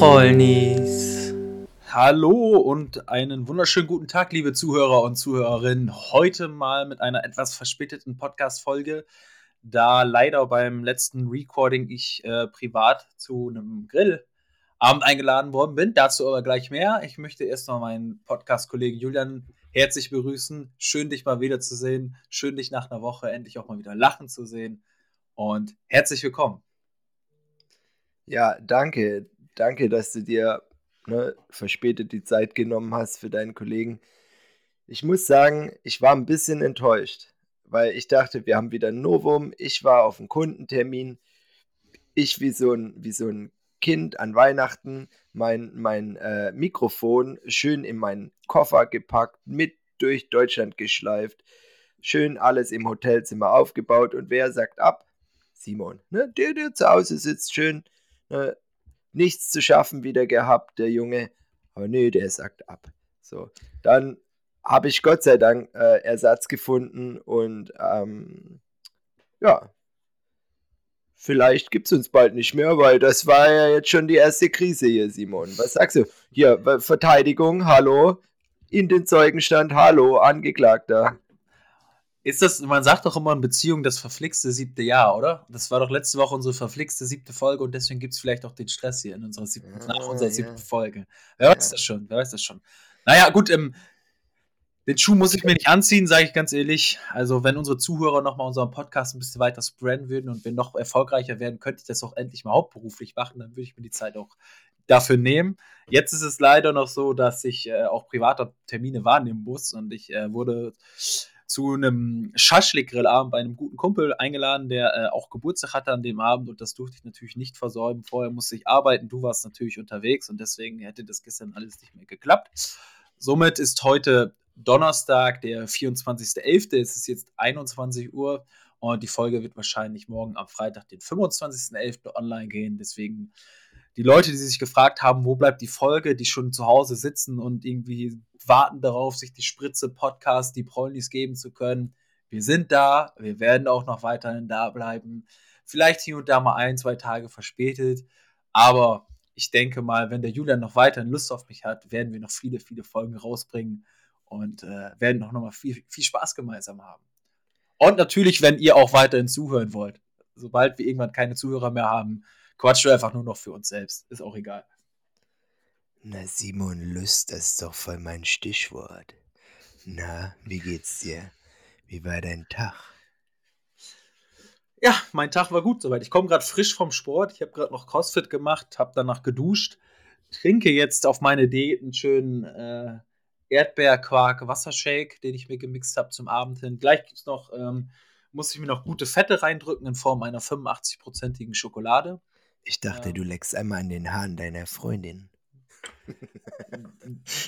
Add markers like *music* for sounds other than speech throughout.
Prollnis. Hallo und einen wunderschönen guten Tag, liebe Zuhörer und Zuhörerinnen. Heute mal mit einer etwas verspäteten Podcast-Folge, da leider beim letzten Recording ich äh, privat zu einem Grillabend eingeladen worden bin. Dazu aber gleich mehr. Ich möchte erst mal meinen Podcast-Kollegen Julian herzlich begrüßen. Schön, dich mal wiederzusehen. Schön, dich nach einer Woche endlich auch mal wieder lachen zu sehen. Und herzlich willkommen. Ja, danke. Danke, dass du dir ne, verspätet die Zeit genommen hast für deinen Kollegen. Ich muss sagen, ich war ein bisschen enttäuscht, weil ich dachte, wir haben wieder ein Novum. Ich war auf einem Kundentermin. Ich wie so ein, wie so ein Kind an Weihnachten mein, mein äh, Mikrofon schön in meinen Koffer gepackt, mit durch Deutschland geschleift, schön alles im Hotelzimmer aufgebaut und wer sagt ab? Simon, ne? der, der zu Hause sitzt, schön, ne? Nichts zu schaffen wieder gehabt, der Junge, aber nee, der sagt ab. So, dann habe ich Gott sei Dank äh, Ersatz gefunden und ähm, ja, vielleicht gibt es uns bald nicht mehr, weil das war ja jetzt schon die erste Krise hier, Simon. Was sagst du? Hier, Verteidigung, hallo. In den Zeugenstand, hallo, Angeklagter. Ist das, man sagt doch immer in Beziehung das verflixte siebte Jahr, oder? Das war doch letzte Woche unsere verflixte siebte Folge und deswegen gibt es vielleicht auch den Stress hier in unserer siebten, ah, nach unserer siebten ja. Folge. Wer ja. weiß das schon, wer weiß das schon. Naja, gut, ähm, den Schuh muss ich mir nicht anziehen, sage ich ganz ehrlich. Also, wenn unsere Zuhörer nochmal unseren Podcast ein bisschen weiter spreaden würden und wir noch erfolgreicher werden, könnte ich das auch endlich mal hauptberuflich machen. Dann würde ich mir die Zeit auch dafür nehmen. Jetzt ist es leider noch so, dass ich äh, auch private Termine wahrnehmen muss und ich äh, wurde zu einem Schaschlik-Grillabend bei einem guten Kumpel eingeladen, der äh, auch Geburtstag hatte an dem Abend und das durfte ich natürlich nicht versäumen. Vorher musste ich arbeiten, du warst natürlich unterwegs und deswegen hätte das gestern alles nicht mehr geklappt. Somit ist heute Donnerstag, der 24.11. Es ist jetzt 21 Uhr und die Folge wird wahrscheinlich morgen am Freitag, den 25.11. online gehen. Deswegen die Leute, die sich gefragt haben, wo bleibt die Folge, die schon zu Hause sitzen und irgendwie warten darauf, sich die Spritze Podcast, die Prolnis geben zu können. Wir sind da, wir werden auch noch weiterhin da bleiben. Vielleicht hier und da mal ein, zwei Tage verspätet, aber ich denke mal, wenn der Julian noch weiterhin Lust auf mich hat, werden wir noch viele, viele Folgen rausbringen und äh, werden auch nochmal viel, viel Spaß gemeinsam haben. Und natürlich, wenn ihr auch weiterhin zuhören wollt. Sobald wir irgendwann keine Zuhörer mehr haben, quatschen wir einfach nur noch für uns selbst. Ist auch egal. Na, Simon Lust, das ist doch voll mein Stichwort. Na, wie geht's dir? Wie war dein Tag? Ja, mein Tag war gut soweit. Ich komme gerade frisch vom Sport. Ich habe gerade noch CrossFit gemacht, habe danach geduscht, trinke jetzt auf meine Diät einen schönen äh, Erdbeerquark Wassershake, den ich mir gemixt habe zum Abend hin. Gleich gibt's noch, ähm, muss ich mir noch gute Fette reindrücken in Form einer 85-prozentigen Schokolade. Ich dachte, ja. du leckst einmal an den Haaren deiner Freundin.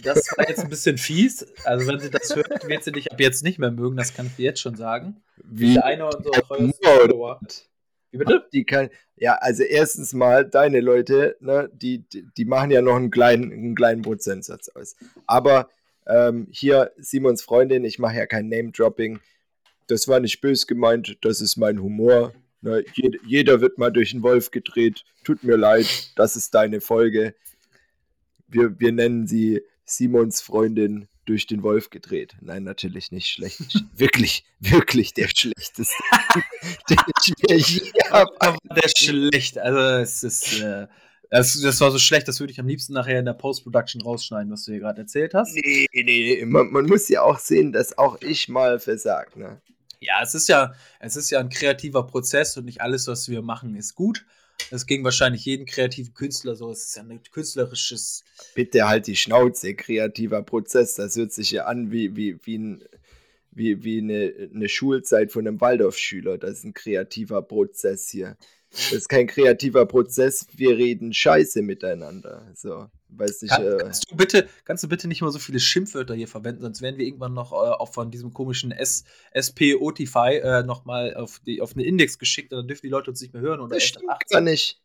Das war jetzt ein bisschen fies. Also, wenn sie das hört, wird sie dich ab jetzt nicht mehr mögen, das kann ich dir jetzt schon sagen. Wie? Der eine unserer Follower. Wie bitte? Die kann, ja, also erstens mal, deine Leute, ne, die, die, die machen ja noch einen kleinen, einen kleinen Prozentsatz aus. Aber ähm, hier Simons Freundin, ich mache ja kein Name-Dropping. Das war nicht bös gemeint, das ist mein Humor. Ne, jed jeder wird mal durch den Wolf gedreht. Tut mir leid, das ist deine Folge. Wir, wir nennen sie Simons Freundin durch den Wolf gedreht. Nein, natürlich nicht schlecht. *laughs* wirklich, wirklich der schlechteste. *laughs* der, der, der, der schlecht. Also es ist. Äh das, das war so schlecht, das würde ich am liebsten nachher in der Post-Production rausschneiden, was du hier gerade erzählt hast. Nee, nee, nee. Man, man, muss ja auch sehen, dass auch ich mal versag, ne? Ja, es ist ja, es ist ja ein kreativer Prozess und nicht alles, was wir machen, ist gut. Das ging wahrscheinlich jeden kreativen Künstler so. Es ist ja ein künstlerisches. Bitte halt die Schnauze, kreativer Prozess. Das hört sich ja an wie, wie, wie, ein, wie, wie eine, eine Schulzeit von einem Waldorfschüler. Das ist ein kreativer Prozess hier. Das ist kein kreativer Prozess, wir reden Scheiße miteinander. So, weiß nicht. Kann, äh, kannst, du bitte, kannst du bitte nicht mal so viele Schimpfwörter hier verwenden, sonst werden wir irgendwann noch äh, auch von diesem komischen S SP Otify äh, nochmal auf, die, auf eine Index geschickt und dann dürfen die Leute uns nicht mehr hören. Oder das stimmt gar nicht.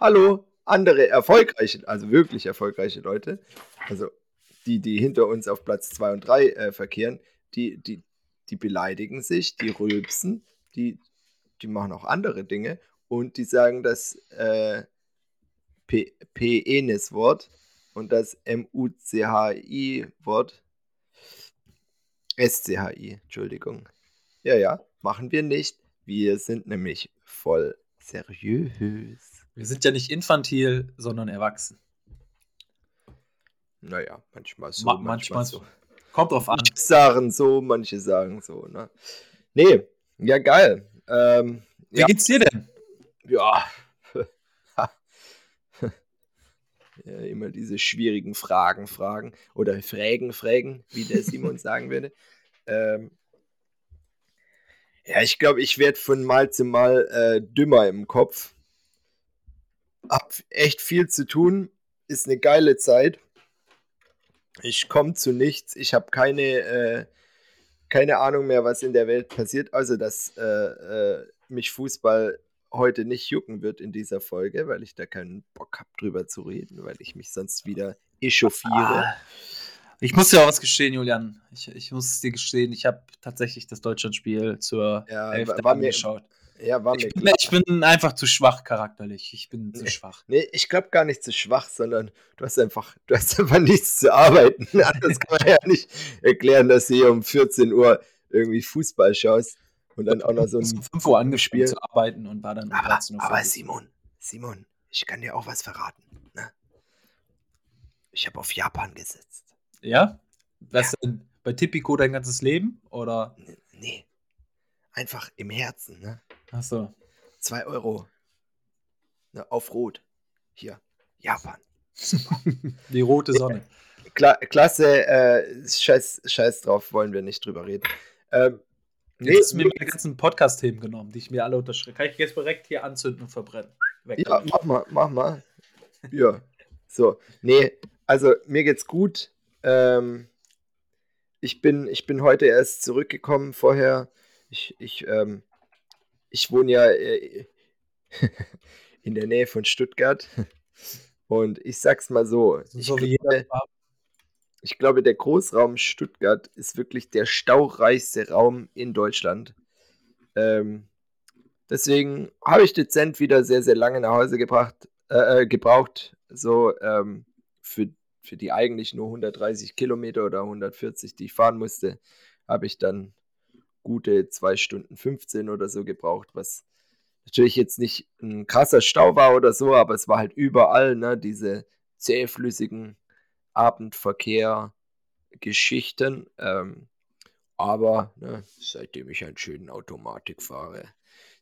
Hallo, andere erfolgreiche, also wirklich erfolgreiche Leute, also die, die hinter uns auf Platz 2 und 3 äh, verkehren, die, die, die beleidigen sich, die rülpsen, die, die machen auch andere Dinge und die sagen, dass, äh, Penis-Wort und das M-U-C-H-I-Wort. S-C-H-I, Entschuldigung. Ja, ja, machen wir nicht. Wir sind nämlich voll seriös. Wir sind ja nicht infantil, sondern erwachsen. Naja, manchmal so. Ma manchmal, manchmal so. Kommt drauf an. Manche sagen so, manche sagen so, ne? Nee, ja, geil. Ähm, Wie ja. geht's dir denn? Ja. *laughs* ja. Immer diese schwierigen Fragen, Fragen oder Frägen, Frägen, wie der Simon sagen würde. *laughs* Ähm, ja, ich glaube, ich werde von Mal zu Mal äh, dümmer im Kopf. Hab echt viel zu tun. Ist eine geile Zeit. Ich komme zu nichts. Ich habe keine, äh, keine Ahnung mehr, was in der Welt passiert. Also, dass äh, äh, mich Fußball heute nicht jucken wird in dieser Folge, weil ich da keinen Bock habe, drüber zu reden, weil ich mich sonst wieder echauffiere. Ah, ich muss dir auch was gestehen, Julian. Ich, ich muss es dir gestehen, ich habe tatsächlich das Deutschlandspiel zur ja, Hälfte war mir, geschaut. Ja, war ich, mir bin, ich bin einfach zu schwach charakterlich. Ich bin zu nee, schwach. Nee, ich glaube gar nicht zu schwach, sondern du hast einfach, du hast einfach nichts zu arbeiten. *laughs* Das kann man ja nicht erklären, dass du hier um 14 Uhr irgendwie Fußball schaust und dann auch noch so ein. Um 5 Uhr angespielt zu arbeiten und war dann um aber, 13 Uhr. Aber Simon, Simon, ich kann dir auch was verraten. Ne? Ich habe auf Japan gesetzt. Ja? Was ja. denn? Bei Tipico dein ganzes Leben? Oder? Nee. Einfach im Herzen, ne? Ach so. 2 Euro. Ne, auf Rot. Hier. Japan. *laughs* Die rote Sonne. Kla klasse, äh, scheiß, scheiß drauf, wollen wir nicht drüber reden. Ähm, nee, Jetzt hast du mir meine ganzen Podcast-Themen genommen, die ich mir alle unterschreibe. Kann ich jetzt direkt hier anzünden und verbrennen? Weg ja, mach mal, mach mal. ja. So, nee, also mir geht's gut. Ähm, ich, bin, ich bin heute erst zurückgekommen. Vorher, ich, ich, ähm, ich wohne ja äh, *laughs* in der Nähe von Stuttgart. Und ich sag's mal so. Ich, so glaube, ich glaube, der Großraum Stuttgart ist wirklich der staureichste Raum in Deutschland. Ähm, deswegen habe ich dezent wieder sehr, sehr lange nach Hause gebracht, äh, äh gebraucht. So ähm, für für die eigentlich nur 130 Kilometer oder 140, die ich fahren musste, habe ich dann gute 2 Stunden 15 oder so gebraucht, was natürlich jetzt nicht ein krasser Stau war oder so, aber es war halt überall, ne, diese zähflüssigen Abendverkehr-Geschichten. Ähm, aber ne, seitdem ich einen schönen Automatik fahre,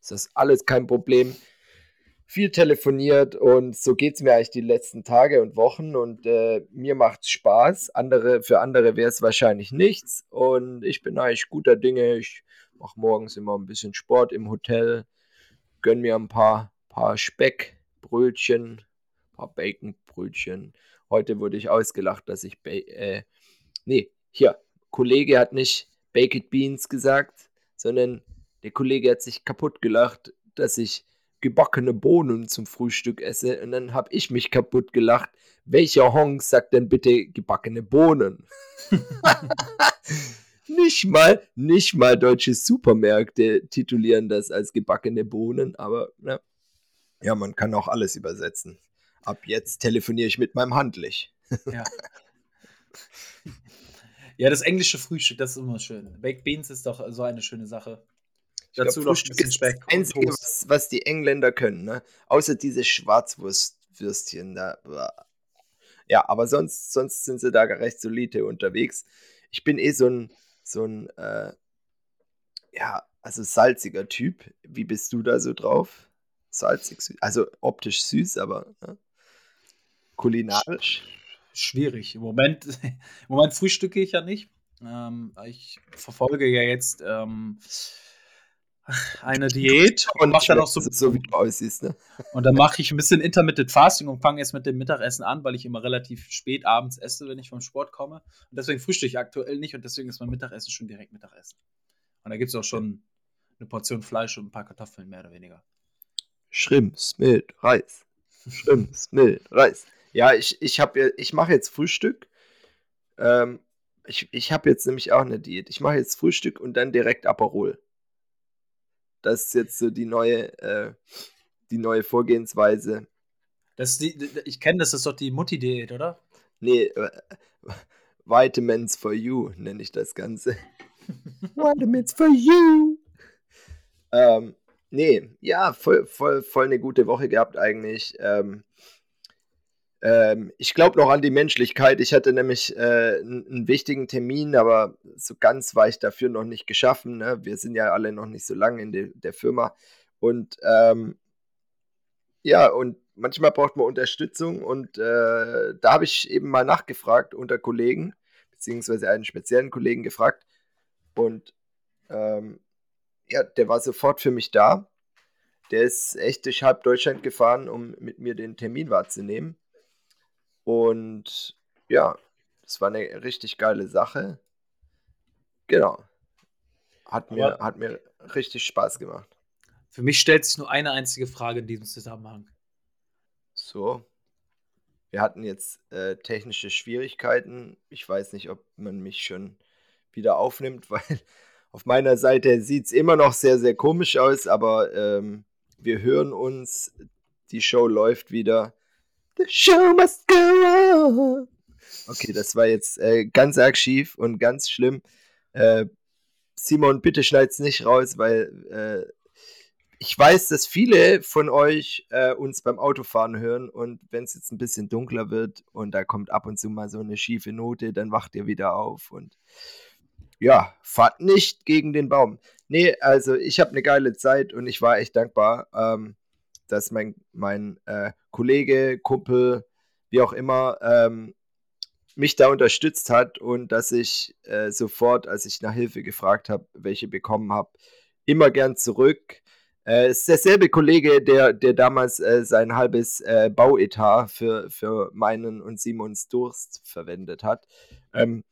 ist das alles kein Problem viel telefoniert und so geht es mir eigentlich die letzten Tage und Wochen und äh, mir macht es Spaß. Andere, für andere wäre es wahrscheinlich nichts und ich bin eigentlich guter Dinge. Ich mache morgens immer ein bisschen Sport im Hotel, gönne mir ein paar, paar Speckbrötchen, ein paar Baconbrötchen. Heute wurde ich ausgelacht, dass ich, ba äh, nee, hier, Kollege hat nicht Baked Beans gesagt, sondern der Kollege hat sich kaputt gelacht, dass ich gebackene Bohnen zum Frühstück esse. Und dann habe ich mich kaputt gelacht. Welcher Honk sagt denn bitte gebackene Bohnen? *laughs* nicht mal, nicht mal deutsche Supermärkte titulieren das als gebackene Bohnen, aber ne, ja, man kann auch alles übersetzen. Ab jetzt telefoniere ich mit meinem Handlich. ja. Ja, das englische Frühstück, das ist immer schön. Baked Beans ist doch so eine schöne Sache. Dazu glaub, noch ein bisschen Speck. Das Einzige, was, was, die Engländer können, ne? Außer diese Schwarzwurstwürstchen da. Ja, aber sonst, sonst sind sie da recht solide unterwegs. Ich bin eh so ein, so ein, äh, ja, also salziger Typ. Wie bist du da so drauf? Salzig, süß. Also optisch süß, aber ne? Kulinarisch. Schwierig. Im Moment, *laughs* Im Moment frühstücke ich ja nicht. Ähm, ich verfolge ja jetzt ähm, eine Diät *laughs* und mache dann auch so, *laughs* so wie du aussiehst, ne? Und dann mache ich ein bisschen Intermittent Fasting und fange jetzt mit dem Mittagessen an, weil ich immer relativ spät abends esse, wenn ich vom Sport komme. Und deswegen frühstücke ich aktuell nicht und deswegen ist mein Mittagessen schon direkt Mittagessen. Und da gibt es auch schon eine Portion Fleisch und ein paar Kartoffeln, mehr oder weniger. Schrimps mit Reis. Schrimps mit Reis. Ja, ich, ich, ich mache jetzt Frühstück. Ähm, ich ich habe jetzt nämlich auch eine Diät. Ich mache jetzt Frühstück und dann direkt Aperol. Das ist jetzt so die neue, äh, die neue Vorgehensweise. Das die, ich kenne das, das ist doch die Mutti-Diät, oder? Nee, äh, Vitamins for You nenne ich das Ganze. *laughs* Vitamins for You. Ähm, nee, ja, voll, voll, voll eine gute Woche gehabt eigentlich. Ähm, ähm, ich glaube noch an die Menschlichkeit. Ich hatte nämlich äh, einen wichtigen Termin, aber so ganz war ich dafür noch nicht geschaffen. Ne? Wir sind ja alle noch nicht so lange in de der Firma. Und ähm, ja, und manchmal braucht man Unterstützung und äh, da habe ich eben mal nachgefragt unter Kollegen, beziehungsweise einen speziellen Kollegen gefragt und ähm, ja, der war sofort für mich da. Der ist echt durch halb Deutschland gefahren, um mit mir den Termin wahrzunehmen. Und ja, es war eine richtig geile Sache. Genau. Hat mir, hat mir richtig Spaß gemacht. Für mich stellt sich nur eine einzige Frage in diesem Zusammenhang. So. Wir hatten jetzt äh, technische Schwierigkeiten. Ich weiß nicht, ob man mich schon wieder aufnimmt, *laughs* weil auf meiner Seite sieht es immer noch sehr, sehr komisch aus, aber ähm, wir hören uns. Die Show läuft wieder. The show must go on. Okay, das war jetzt äh, ganz arg schief und ganz schlimm. Äh, Simon, bitte schneid's nicht raus, weil äh, ich weiß, dass viele von euch äh, uns beim Autofahren hören und wenn es jetzt ein bisschen dunkler wird und da kommt ab und zu mal so eine schiefe Note, dann wacht ihr wieder auf und ja, fahrt nicht gegen den Baum. Nee, also ich habe eine geile Zeit und ich war echt dankbar, ähm, dass mein, mein äh, Kollege, Kumpel, wie auch immer, ähm, mich da unterstützt hat und dass ich äh, sofort, als ich nach Hilfe gefragt habe, welche bekommen habe, immer gern zurück äh, ist derselbe Kollege, der, der damals äh, sein halbes äh, Bauetat für, für meinen und Simons Durst verwendet hat. Ähm,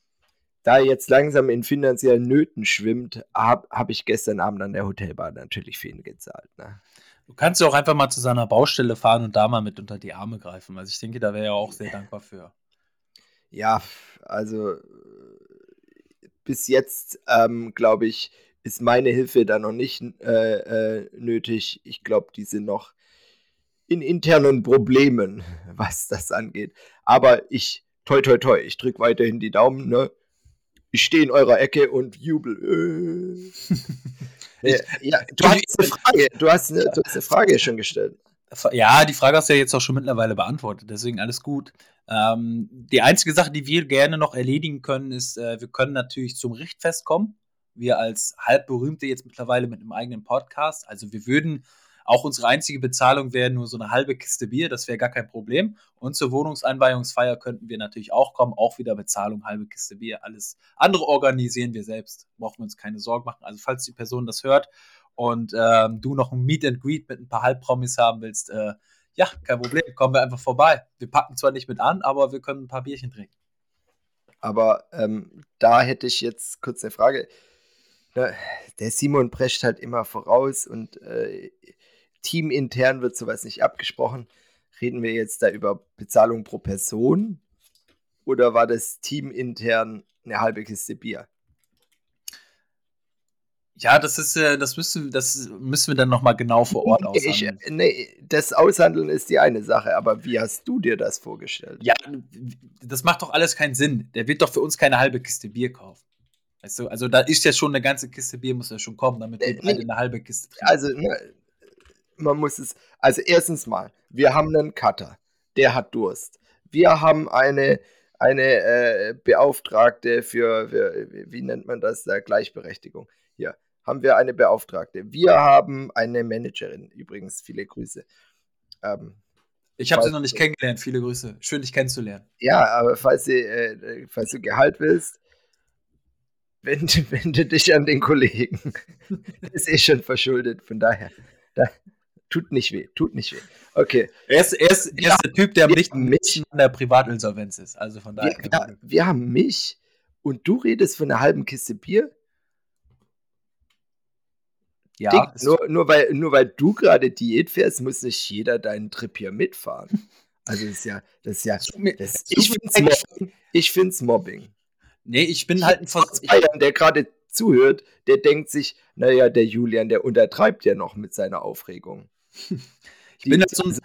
da er jetzt langsam in finanziellen Nöten schwimmt, habe hab ich gestern Abend an der Hotelbar natürlich für ihn gezahlt. Ne? Du kannst ja auch einfach mal zu seiner Baustelle fahren und da mal mit unter die Arme greifen. Also ich denke, da wäre er auch sehr dankbar für. Ja, also bis jetzt, ähm, glaube ich, ist meine Hilfe da noch nicht äh, äh, nötig. Ich glaube, die sind noch in internen Problemen, *laughs* was das angeht. Aber ich, toi, toi, toi, ich drücke weiterhin die Daumen, ne? Ich stehe in eurer Ecke und jubel. Äh. *laughs* ich, ja, du, hast eine Frage, du, hast eine, du hast eine Frage schon gestellt. Ja, die Frage hast du ja jetzt auch schon mittlerweile beantwortet, deswegen alles gut. Ähm, die einzige Sache, die wir gerne noch erledigen können, ist, äh, wir können natürlich zum Richtfest kommen wir als halbberühmte jetzt mittlerweile mit einem eigenen Podcast. Also wir würden auch unsere einzige Bezahlung wäre nur so eine halbe Kiste Bier, das wäre gar kein Problem. Und zur Wohnungseinweihungsfeier könnten wir natürlich auch kommen, auch wieder Bezahlung, halbe Kiste Bier. Alles andere organisieren wir selbst, brauchen wir uns keine Sorgen machen. Also falls die Person das hört und ähm, du noch ein Meet and Greet mit ein paar Halbpromis haben willst, äh, ja, kein Problem, kommen wir einfach vorbei. Wir packen zwar nicht mit an, aber wir können ein paar Bierchen trinken. Aber ähm, da hätte ich jetzt kurz eine Frage ne, der Simon prescht halt immer voraus und äh, teamintern wird sowas nicht abgesprochen. Reden wir jetzt da über Bezahlung pro Person oder war das teamintern eine halbe Kiste Bier? Ja, das ist das müssen, das müssen wir dann nochmal genau vor Ort aushandeln. Ich, nee, das Aushandeln ist die eine Sache, aber wie hast du dir das vorgestellt? Ja, das macht doch alles keinen Sinn. Der wird doch für uns keine halbe Kiste Bier kaufen. Weißt du, also da ist ja schon eine ganze Kiste Bier, muss ja schon kommen, damit wir beide eine halbe Kiste trinken. Also, ne, man muss es, also erstens mal, wir haben einen Cutter, der hat Durst. Wir haben eine, eine äh, Beauftragte für, für, wie nennt man das, da, Gleichberechtigung. Hier haben wir eine Beauftragte. Wir haben eine Managerin, übrigens, viele Grüße. Ähm, ich habe sie noch nicht kennengelernt, viele Grüße. Schön, dich kennenzulernen. Ja, aber falls, sie, äh, falls du Gehalt willst, wende, *laughs* wende dich an den Kollegen. Der *laughs* ist eh schon verschuldet, von daher. Da, tut nicht weh, tut nicht weh. Okay. Er ist, er ist, er ist der Typ, der nicht mich an der Privatinsolvenz ist. Also von daher. Wir, wir haben mich und du redest von einer halben Kiste Bier? Ja. Dick, nur, nur, weil, nur weil du gerade Diät fährst, muss nicht jeder deinen Trip hier mitfahren. *laughs* Also das ist ja, das ist ja, das, ich finde es Mobbing. Ich find's Mobbing. Nee, ich bin halt ein Vers Bayern, der gerade zuhört, der denkt sich, naja, der Julian, der untertreibt ja noch mit seiner Aufregung. *laughs* ich bin halt so ein,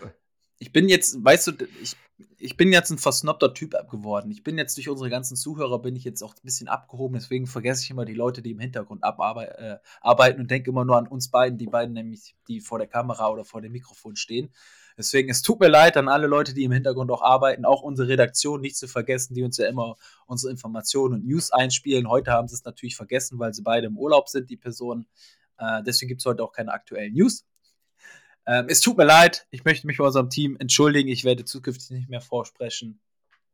ich bin jetzt, weißt du, ich, ich bin jetzt ein versnobter Typ geworden. Ich bin jetzt durch unsere ganzen Zuhörer, bin ich jetzt auch ein bisschen abgehoben, deswegen vergesse ich immer die Leute, die im Hintergrund äh, arbeiten und denke immer nur an uns beiden, die beiden nämlich, die vor der Kamera oder vor dem Mikrofon stehen. Deswegen, es tut mir leid an alle Leute, die im Hintergrund auch arbeiten, auch unsere Redaktion nicht zu vergessen, die uns ja immer unsere Informationen und News einspielen. Heute haben sie es natürlich vergessen, weil sie beide im Urlaub sind, die Personen. Äh, deswegen gibt es heute auch keine aktuellen News. Ähm, es tut mir leid, ich möchte mich bei unserem Team entschuldigen. Ich werde zukünftig nicht mehr vorsprechen.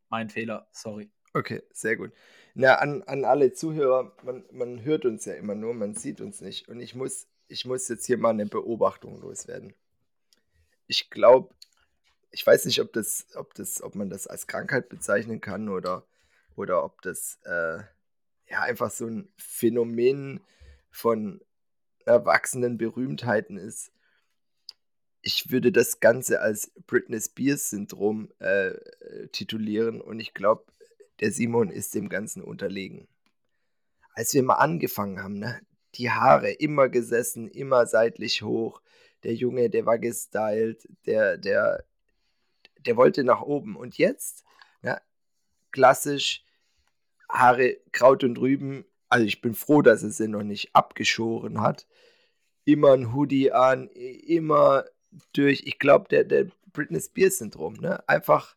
Mein Fehler, sorry. Okay, sehr gut. Na, an, an alle Zuhörer, man, man hört uns ja immer nur, man sieht uns nicht. Und ich muss, ich muss jetzt hier mal eine Beobachtung loswerden. Ich glaube, ich weiß nicht, ob das, ob das, ob man das als Krankheit bezeichnen kann oder, oder ob das äh, ja einfach so ein Phänomen von erwachsenen Berühmtheiten ist ich würde das Ganze als Britney Spears-Syndrom äh, titulieren und ich glaube, der Simon ist dem Ganzen unterlegen. Als wir mal angefangen haben, ne, die Haare immer gesessen, immer seitlich hoch, der Junge, der war gestylt, der, der, der wollte nach oben. Und jetzt, ja, klassisch, Haare Kraut und Rüben. Also ich bin froh, dass es sie noch nicht abgeschoren hat. Immer ein Hoodie an, immer durch, ich glaube, der, der Britney Spears-Syndrom, ne? Einfach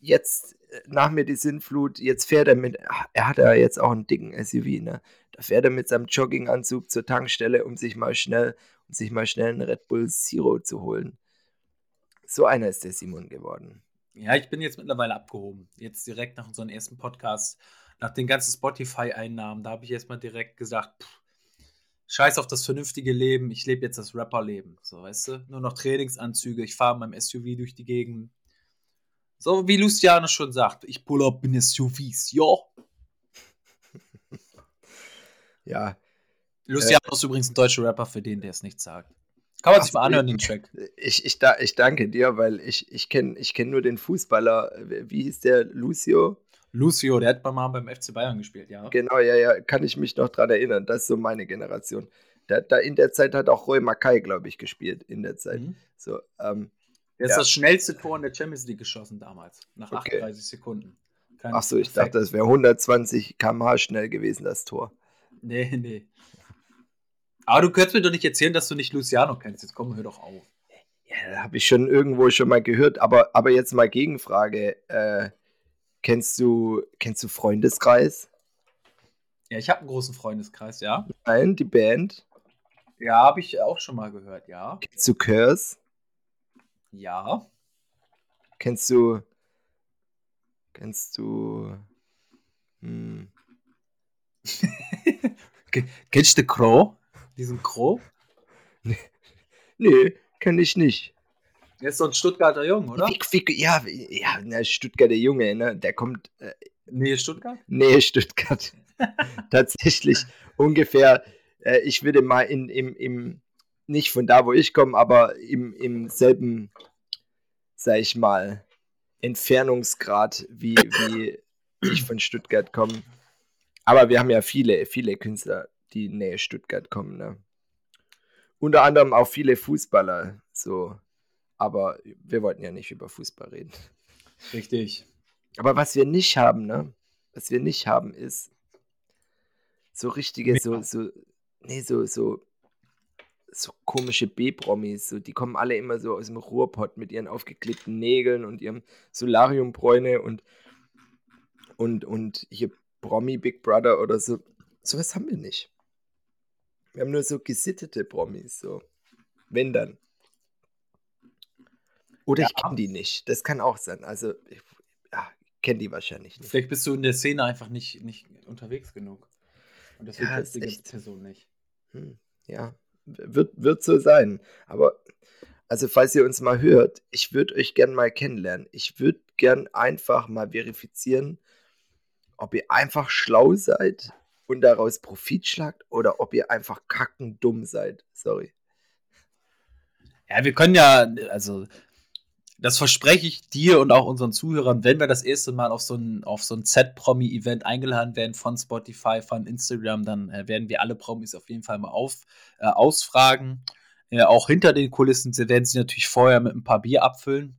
jetzt äh, nach mir die Sinnflut, jetzt fährt er mit, er hat ja jetzt auch einen dicken SUV, ne? Da fährt er mit seinem Jogginganzug zur Tankstelle, um sich mal schnell, um sich mal schnell einen Red Bull Zero zu holen. So einer ist der Simon geworden. Ja, ich bin jetzt mittlerweile abgehoben. Jetzt direkt nach unserem ersten Podcast, nach den ganzen Spotify-Einnahmen, da habe ich erstmal direkt gesagt, pff, scheiß auf das vernünftige Leben, ich lebe jetzt das Rapper-Leben. So, weißt du? Nur noch Trainingsanzüge, ich fahre meinem SUV durch die Gegend. So wie Luciano schon sagt, ich pull up in SUVs, jo. *laughs* ja. Luciano äh, ist übrigens ein deutscher Rapper, für den der es nicht sagt. Kann man sich mal anhören, den Track. Ich, ich, ich danke dir, weil ich, ich kenne ich kenn nur den Fußballer, wie hieß der, Lucio? Lucio, der hat mal beim FC Bayern gespielt, ja. Genau, ja, ja, kann ich mich noch dran erinnern. Das ist so meine Generation. Da, da in der Zeit hat auch Roy Mackay, glaube ich, gespielt. In der Zeit. Mhm. So, ähm, der ist ja. das schnellste Tor in der Champions League geschossen damals, nach okay. 38 Sekunden. Kein Ach so, ich dachte, das wäre 120 km/h schnell gewesen, das Tor. Nee, nee. Aber du könntest mir doch nicht erzählen, dass du nicht Luciano kennst. Jetzt komm, hör doch auf. Ja, habe ich schon irgendwo schon mal gehört. Aber, aber jetzt mal Gegenfrage. Äh, Kennst du, kennst du Freundeskreis? Ja, ich habe einen großen Freundeskreis, ja. Nein, die Band? Ja, habe ich auch schon mal gehört, ja. Kennst du Curse? Ja. Kennst du. Kennst du. Hm. *laughs* Kennst du Crow? Diesen Crow? Nee, *laughs* nee kenn ich nicht. Der ist so ein Stuttgarter Junge, oder? Fick, fick, ja, ja, na, Stuttgarter Junge, ne? Der kommt. Äh, Nähe Stuttgart? Nähe Stuttgart. *laughs* Tatsächlich ungefähr, äh, ich würde mal in, im, im, nicht von da, wo ich komme, aber im, im selben, sag ich mal, Entfernungsgrad, wie, wie ich von Stuttgart komme. Aber wir haben ja viele, viele Künstler, die Nähe Stuttgart kommen, ne? Unter anderem auch viele Fußballer, so aber wir wollten ja nicht über Fußball reden. Richtig. Aber was wir nicht haben, ne? Was wir nicht haben, ist so richtige, so, so, nee, so, so, so komische B-Promis. So, die kommen alle immer so aus dem Ruhrpott mit ihren aufgeklebten Nägeln und ihrem Solariumbräune und, und, und hier Promi Big Brother oder so. Sowas haben wir nicht. Wir haben nur so gesittete Promis, so. Wenn dann. Oder ja. ich kenne die nicht. Das kann auch sein. Also, ich ja, kenne die wahrscheinlich nicht. Vielleicht bist du in der Szene einfach nicht, nicht unterwegs genug. Und deswegen ja, kennst du die Person nicht. Hm, ja, wird, wird so sein. Aber, also, falls ihr uns mal hört, ich würde euch gern mal kennenlernen. Ich würde gern einfach mal verifizieren, ob ihr einfach schlau seid und daraus Profit schlagt oder ob ihr einfach kackendumm seid. Sorry. Ja, wir können ja, also das verspreche ich dir und auch unseren Zuhörern, wenn wir das erste Mal auf so ein, so ein Z-Promi-Event eingeladen werden von Spotify, von Instagram, dann äh, werden wir alle Promis auf jeden Fall mal auf, äh, ausfragen. ja, auch hinter den Kulissen werden sie natürlich vorher mit ein paar Bier abfüllen.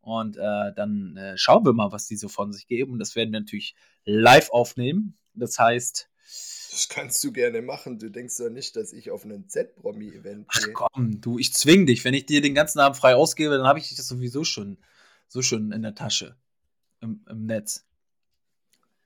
Und äh, dann äh, schauen wir mal, was die so von sich geben. Und das werden wir natürlich live aufnehmen. Das heißt. Das kannst du gerne machen. Du denkst doch nicht, dass ich auf einen Z-Promi-Event gehe. Ach komm, du, ich zwing dich. Wenn ich dir den ganzen Abend frei ausgebe, dann habe ich dich das sowieso schon, so schon in der Tasche. Im, im Netz.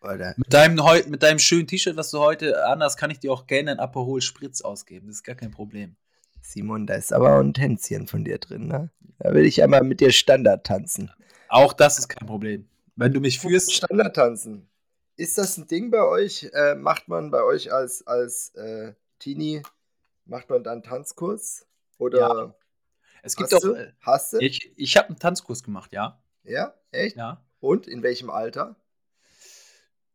Alter. Mit deinem, mit deinem schönen T-Shirt, was du heute anhast, kann ich dir auch gerne ein Aperol Spritz ausgeben. Das ist gar kein Problem. Simon, da ist aber auch ein Tänzchen von dir drin, ne? Da will ich einmal mit dir Standard tanzen. Auch das ist kein Problem. Wenn du mich führst. Standard tanzen. Ist das ein Ding bei euch? Äh, macht man bei euch als, als äh, Teenie, macht man dann Tanzkurs? Oder ja. Es gibt hast auch. Du? Hast du? Ich, ich habe einen Tanzkurs gemacht, ja. Ja? Echt? Ja. Und in welchem Alter?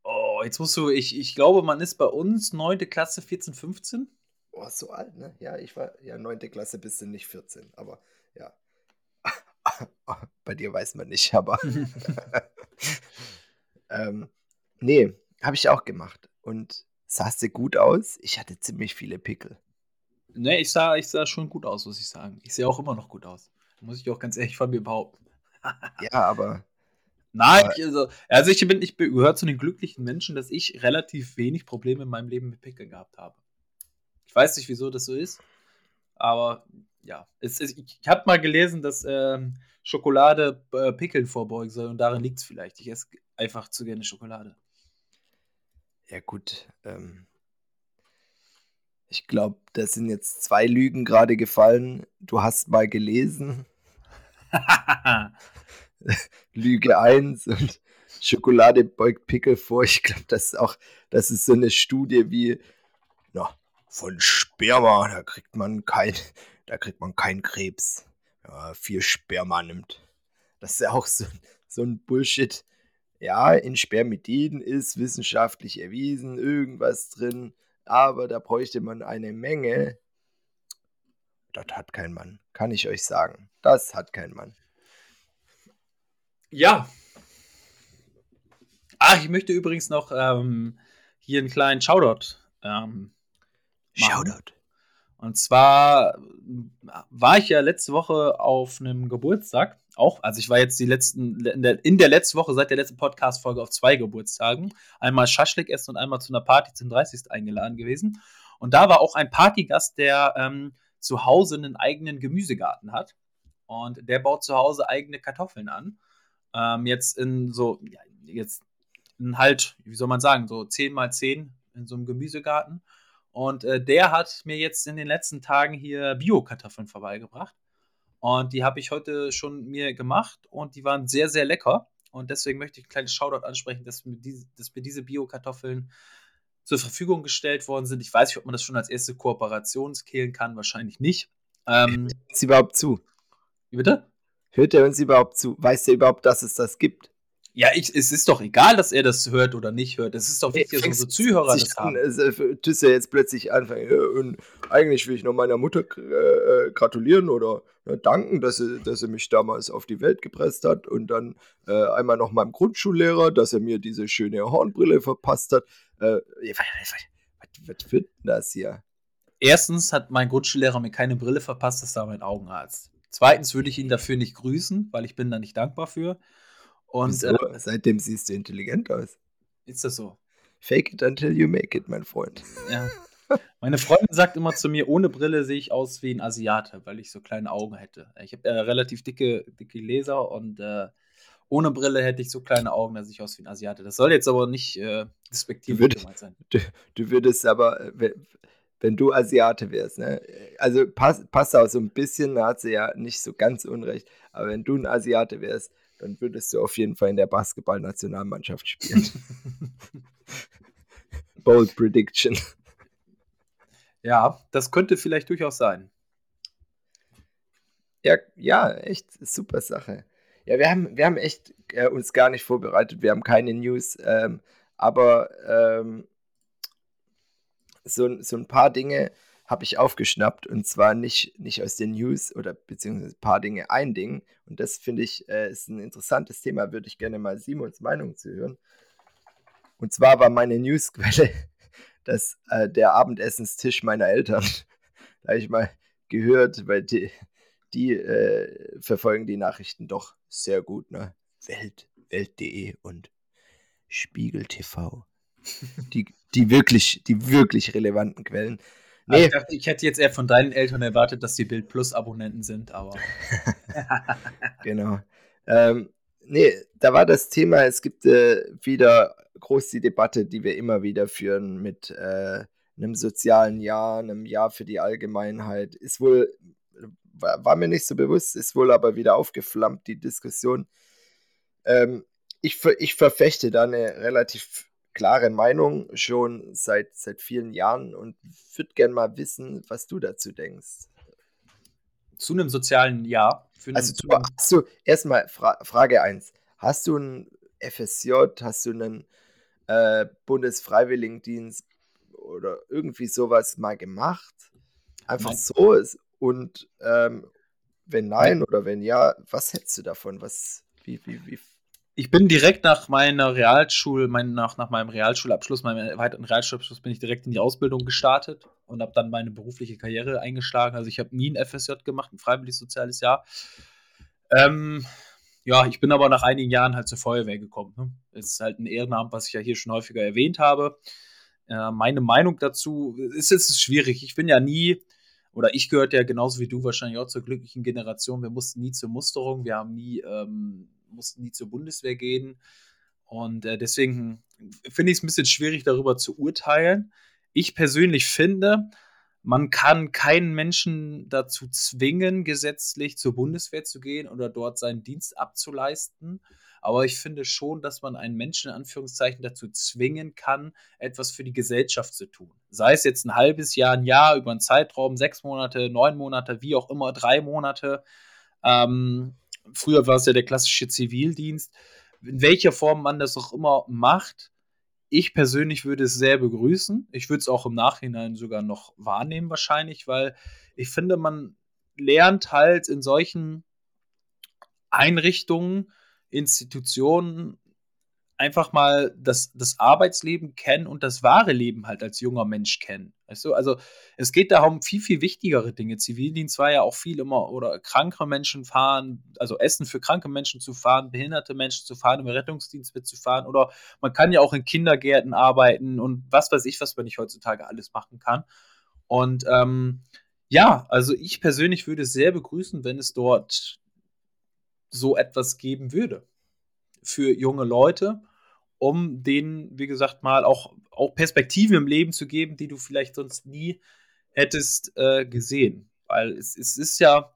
Oh, jetzt musst du, ich, ich glaube, man ist bei uns 9. Klasse 14, 15. Oh, so alt, ne? Ja, ich war, ja, 9. Klasse bist du nicht 14, aber ja. *laughs* Bei dir weiß man nicht, aber. *laughs* *laughs* ähm, nee, habe ich auch gemacht. Und sahst du gut aus? Ich hatte ziemlich viele Pickel. Nee, ich sah, ich sah schon gut aus, muss ich sagen. Ich sehe auch immer noch gut aus. Muss ich auch ganz ehrlich von mir behaupten. *laughs* ja, aber Nein, ich, also, also ich bin, ich gehöre zu den glücklichen Menschen, dass ich relativ wenig Probleme in meinem Leben mit Pickeln gehabt habe. Ich weiß nicht, wieso das so ist, aber ja, es, es, ich habe mal gelesen, dass ähm, Schokolade äh, Pickeln vorbeugen soll und darin liegt es vielleicht. Ich esse einfach zu gerne Schokolade. Ja gut, ähm, ich glaube, da sind jetzt zwei Lügen gerade gefallen. Du hast mal gelesen. *laughs* Lüge 1 und Schokolade beugt Pickel vor. Ich glaube, das ist auch, das ist so eine Studie wie, na, von Sperma, da kriegt man kein, da kriegt man keinen Krebs. Ja, vier Sperma nimmt. Das ist ja auch so, so ein Bullshit. Ja, in Spermididen ist wissenschaftlich erwiesen, irgendwas drin, aber da bräuchte man eine Menge. Das hat kein Mann, kann ich euch sagen. Das hat kein Mann. Ja. Ach, ich möchte übrigens noch ähm, hier einen kleinen Shoutout. Ähm, Shoutout. Und zwar war ich ja letzte Woche auf einem Geburtstag. Auch, also ich war jetzt die letzten, in der, in der letzten Woche, seit der letzten Podcast-Folge auf zwei Geburtstagen. Einmal Schaschlik essen und einmal zu einer Party zum 30. eingeladen gewesen. Und da war auch ein Partygast, der ähm, zu Hause einen eigenen Gemüsegarten hat. Und der baut zu Hause eigene Kartoffeln an. Ähm, jetzt in so, ja, jetzt in halt, wie soll man sagen, so 10 mal 10 in so einem Gemüsegarten. Und äh, der hat mir jetzt in den letzten Tagen hier Bio-Kartoffeln vorbeigebracht. Und die habe ich heute schon mir gemacht und die waren sehr, sehr lecker. Und deswegen möchte ich ein kleines Shoutout ansprechen, dass mir diese, dass mir diese Bio-Kartoffeln zur Verfügung gestellt worden sind. Ich weiß nicht, ob man das schon als erste Kooperation skillen kann, wahrscheinlich nicht. Ähm, Sie überhaupt zu? Wie bitte? Hört er uns überhaupt zu? Weiß er überhaupt, dass es das gibt? Ja, ich, es ist doch egal, dass er das hört oder nicht hört. Es ist doch wichtig, dass unsere Zuhörer das haben. Äh, Tüsse jetzt plötzlich anfangen. Und eigentlich will ich noch meiner Mutter äh, gratulieren oder äh, danken, dass sie, dass sie mich damals auf die Welt gepresst hat. Und dann äh, einmal noch meinem Grundschullehrer, dass er mir diese schöne Hornbrille verpasst hat. Äh, was, was wird denn das hier? Erstens hat mein Grundschullehrer mir keine Brille verpasst, das war mein Augenarzt. Zweitens würde ich ihn dafür nicht grüßen, weil ich bin da nicht dankbar für. Und äh, seitdem siehst du intelligent aus. Ist das so? Fake it until you make it, mein Freund. Ja. Meine Freundin sagt immer zu mir, ohne Brille sehe ich aus wie ein Asiate, weil ich so kleine Augen hätte. Ich habe äh, relativ dicke, dicke Laser und äh, ohne Brille hätte ich so kleine Augen, dass ich aus wie ein Asiate. Das soll jetzt aber nicht äh, despektiv gemeint sein. Du, du, würdest aber, äh, wenn du Asiate wärst, ne? Also passt pass auch so ein bisschen, da hat sie ja nicht so ganz unrecht, aber wenn du ein Asiate wärst, dann würdest du auf jeden Fall in der Basketballnationalmannschaft spielen. *laughs* Bold Prediction. Ja, das könnte vielleicht durchaus sein. Ja, ja, echt super Sache. Ja, wir haben, wir haben echt äh, uns gar nicht vorbereitet, wir haben keine News, ähm, aber ähm, so, so ein paar Dinge habe ich aufgeschnappt und zwar nicht, nicht aus den News oder beziehungsweise ein paar Dinge, ein Ding. Und das finde ich äh, ist ein interessantes Thema, würde ich gerne mal Simons Meinung zu hören. Und zwar war meine Newsquelle *laughs* das, äh, der Abendessenstisch meiner Eltern. *laughs* da habe ich mal gehört, weil die, die äh, verfolgen die Nachrichten doch sehr gut, ne? Welt, Welt.de und Spiegel TV. *laughs* Die, die, wirklich, die wirklich relevanten Quellen. Nee. Also ich, dachte, ich hätte jetzt eher von deinen Eltern erwartet, dass die Bild Plus Abonnenten sind, aber. *laughs* genau. Ähm, nee, da war das Thema, es gibt äh, wieder groß die Debatte, die wir immer wieder führen mit äh, einem sozialen Jahr, einem Jahr für die Allgemeinheit. Ist wohl, war, war, mir nicht so bewusst, ist wohl aber wieder aufgeflammt, die Diskussion. Ähm, ich, ich verfechte da eine relativ klare Meinung schon seit, seit vielen Jahren und würde gerne mal wissen, was du dazu denkst. Zu einem sozialen Jahr? also du, hast du erstmal Fra Frage 1. Hast du ein FSJ, hast du einen äh, Bundesfreiwilligendienst oder irgendwie sowas mal gemacht? Einfach nein. so und ähm, wenn nein, nein oder wenn ja, was hättest du davon? Was, wie, wie, wie ich bin direkt nach meiner Realschule, mein, nach, nach meinem Realschulabschluss, meinem erweiterten Realschulabschluss, bin ich direkt in die Ausbildung gestartet und habe dann meine berufliche Karriere eingeschlagen. Also ich habe nie ein FSJ gemacht, ein freiwilliges soziales Jahr. Ähm, ja, ich bin aber nach einigen Jahren halt zur Feuerwehr gekommen. Ne? Das ist halt ein Ehrenamt, was ich ja hier schon häufiger erwähnt habe. Äh, meine Meinung dazu ist, es ist schwierig. Ich bin ja nie, oder ich gehörte ja genauso wie du wahrscheinlich auch zur glücklichen Generation. Wir mussten nie zur Musterung, wir haben nie ähm, mussten nie zur Bundeswehr gehen. Und äh, deswegen finde ich es ein bisschen schwierig, darüber zu urteilen. Ich persönlich finde, man kann keinen Menschen dazu zwingen, gesetzlich zur Bundeswehr zu gehen oder dort seinen Dienst abzuleisten. Aber ich finde schon, dass man einen Menschen in Anführungszeichen dazu zwingen kann, etwas für die Gesellschaft zu tun. Sei es jetzt ein halbes Jahr, ein Jahr, über einen Zeitraum, sechs Monate, neun Monate, wie auch immer, drei Monate. Ähm, früher war es ja der klassische Zivildienst, in welcher Form man das auch immer macht. Ich persönlich würde es sehr begrüßen. Ich würde es auch im Nachhinein sogar noch wahrnehmen, wahrscheinlich, weil ich finde, man lernt halt in solchen Einrichtungen, Institutionen einfach mal das, das Arbeitsleben kennen und das wahre Leben halt als junger Mensch kennen. Weißt du? Also es geht darum viel, viel wichtigere Dinge. Zivildienst war ja auch viel immer, oder kranke Menschen fahren, also Essen für kranke Menschen zu fahren, behinderte Menschen zu fahren, im Rettungsdienst mitzufahren oder man kann ja auch in Kindergärten arbeiten und was weiß ich, was man nicht heutzutage alles machen kann. Und ähm, ja, also ich persönlich würde es sehr begrüßen, wenn es dort so etwas geben würde für junge Leute, um denen, wie gesagt, mal auch, auch Perspektiven im Leben zu geben, die du vielleicht sonst nie hättest äh, gesehen. Weil es, es ist ja,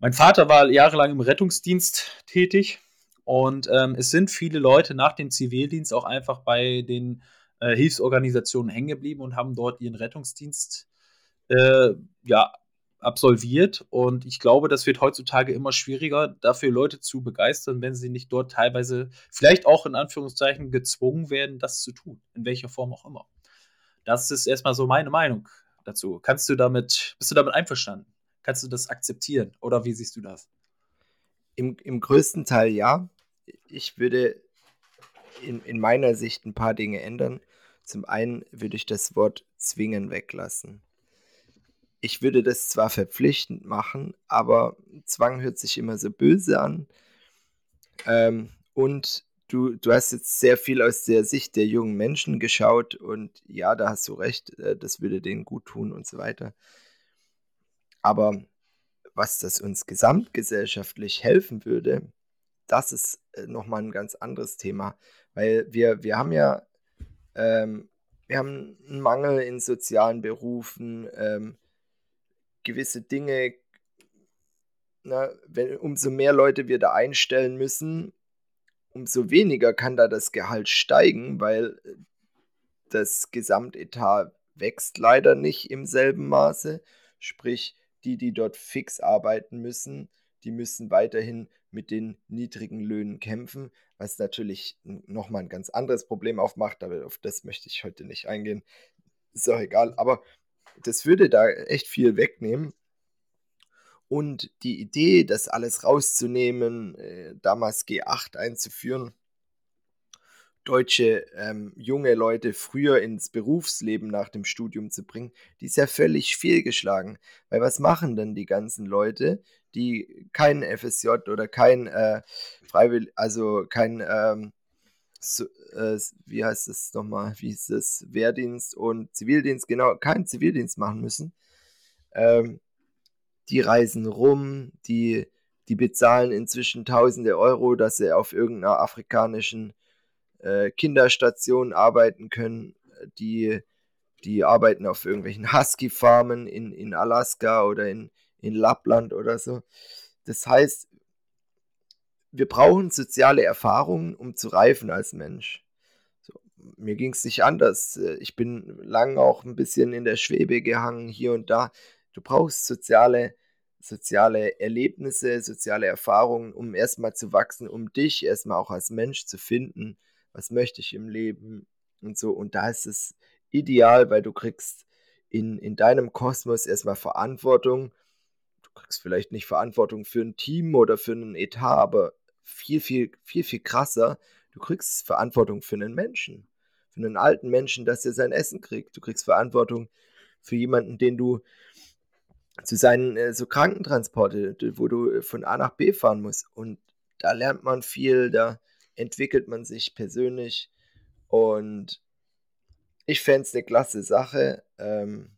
mein Vater war jahrelang im Rettungsdienst tätig und ähm, es sind viele Leute nach dem Zivildienst auch einfach bei den äh, Hilfsorganisationen hängen geblieben und haben dort ihren Rettungsdienst äh, ja, absolviert. Und ich glaube, das wird heutzutage immer schwieriger, dafür Leute zu begeistern, wenn sie nicht dort teilweise vielleicht auch in Anführungszeichen gezwungen werden, das zu tun, in welcher Form auch immer. Das ist erstmal so meine Meinung dazu. Kannst du damit, bist du damit einverstanden? Kannst du das akzeptieren oder wie siehst du das? Im, im größten Teil ja. Ich würde in, in meiner Sicht ein paar Dinge ändern. Zum einen würde ich das Wort zwingen weglassen ich würde das zwar verpflichtend machen, aber Zwang hört sich immer so böse an. Ähm, und du, du hast jetzt sehr viel aus der Sicht der jungen Menschen geschaut und ja, da hast du recht, äh, das würde denen gut tun und so weiter. Aber was das uns gesamtgesellschaftlich helfen würde, das ist äh, nochmal ein ganz anderes Thema, weil wir, wir haben ja ähm, wir haben einen Mangel in sozialen Berufen, ähm, gewisse Dinge, na, wenn, umso mehr Leute wir da einstellen müssen, umso weniger kann da das Gehalt steigen, weil äh, das Gesamtetat wächst leider nicht im selben Maße. Sprich, die, die dort fix arbeiten müssen, die müssen weiterhin mit den niedrigen Löhnen kämpfen, was natürlich nochmal ein ganz anderes Problem aufmacht, aber auf das möchte ich heute nicht eingehen. Ist auch egal, aber das würde da echt viel wegnehmen. Und die Idee, das alles rauszunehmen, äh, damals G8 einzuführen, deutsche ähm, junge Leute früher ins Berufsleben nach dem Studium zu bringen, die ist ja völlig fehlgeschlagen. Weil was machen denn die ganzen Leute, die kein FSJ oder kein äh, Freiwillig, also kein, ähm, äh, wie heißt das nochmal, wie ist das, Wehrdienst und Zivildienst, genau, keinen Zivildienst machen müssen. Ähm, die reisen rum, die, die bezahlen inzwischen tausende Euro, dass sie auf irgendeiner afrikanischen äh, Kinderstation arbeiten können, die, die arbeiten auf irgendwelchen Husky-Farmen in, in Alaska oder in, in Lappland oder so. Das heißt, wir brauchen soziale Erfahrungen, um zu reifen als Mensch. So, mir ging es nicht anders. Ich bin lang auch ein bisschen in der Schwebe gehangen, hier und da. Du brauchst soziale, soziale Erlebnisse, soziale Erfahrungen, um erstmal zu wachsen, um dich erstmal auch als Mensch zu finden. Was möchte ich im Leben und so. Und da ist es ideal, weil du kriegst in, in deinem Kosmos erstmal Verantwortung. Du kriegst vielleicht nicht Verantwortung für ein Team oder für einen Etat, aber viel, viel, viel, viel krasser. Du kriegst Verantwortung für einen Menschen. Für einen alten Menschen, dass er sein Essen kriegt. Du kriegst Verantwortung für jemanden, den du zu seinen äh, so Krankentransporte, wo du von A nach B fahren musst. Und da lernt man viel, da entwickelt man sich persönlich. Und ich fände es eine klasse Sache. Ähm,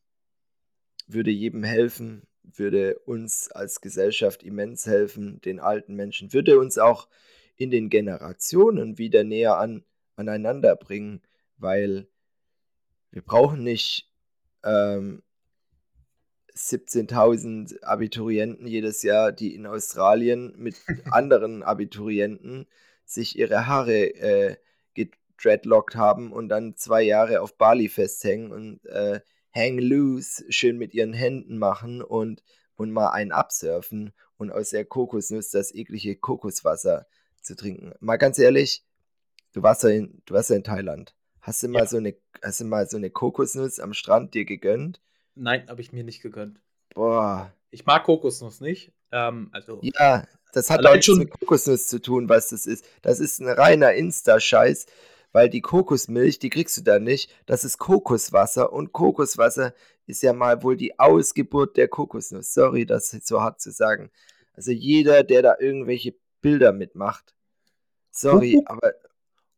würde jedem helfen, würde uns als Gesellschaft immens helfen, den alten Menschen, würde uns auch in den Generationen wieder näher an, aneinander bringen, weil wir brauchen nicht ähm, 17.000 Abiturienten jedes Jahr, die in Australien mit *laughs* anderen Abiturienten sich ihre Haare äh, gedreadlockt haben und dann zwei Jahre auf Bali festhängen und äh, hang loose schön mit ihren Händen machen und, und mal einen absurfen und aus der Kokosnuss das eklige Kokoswasser zu trinken. Mal ganz ehrlich, du warst ja in, du warst ja in Thailand. Hast du, mal ja. so eine, hast du mal so eine Kokosnuss am Strand dir gegönnt? Nein, habe ich mir nicht gegönnt. Boah. Ich mag Kokosnuss nicht. Ähm, also ja, das hat auch nichts mit Kokosnuss zu tun, was das ist. Das ist ein reiner Insta-Scheiß, weil die Kokosmilch, die kriegst du da nicht. Das ist Kokoswasser und Kokoswasser ist ja mal wohl die Ausgeburt der Kokosnuss. Sorry, das ist so hart zu sagen. Also jeder, der da irgendwelche Bilder mitmacht. Sorry, Kuckuck, aber.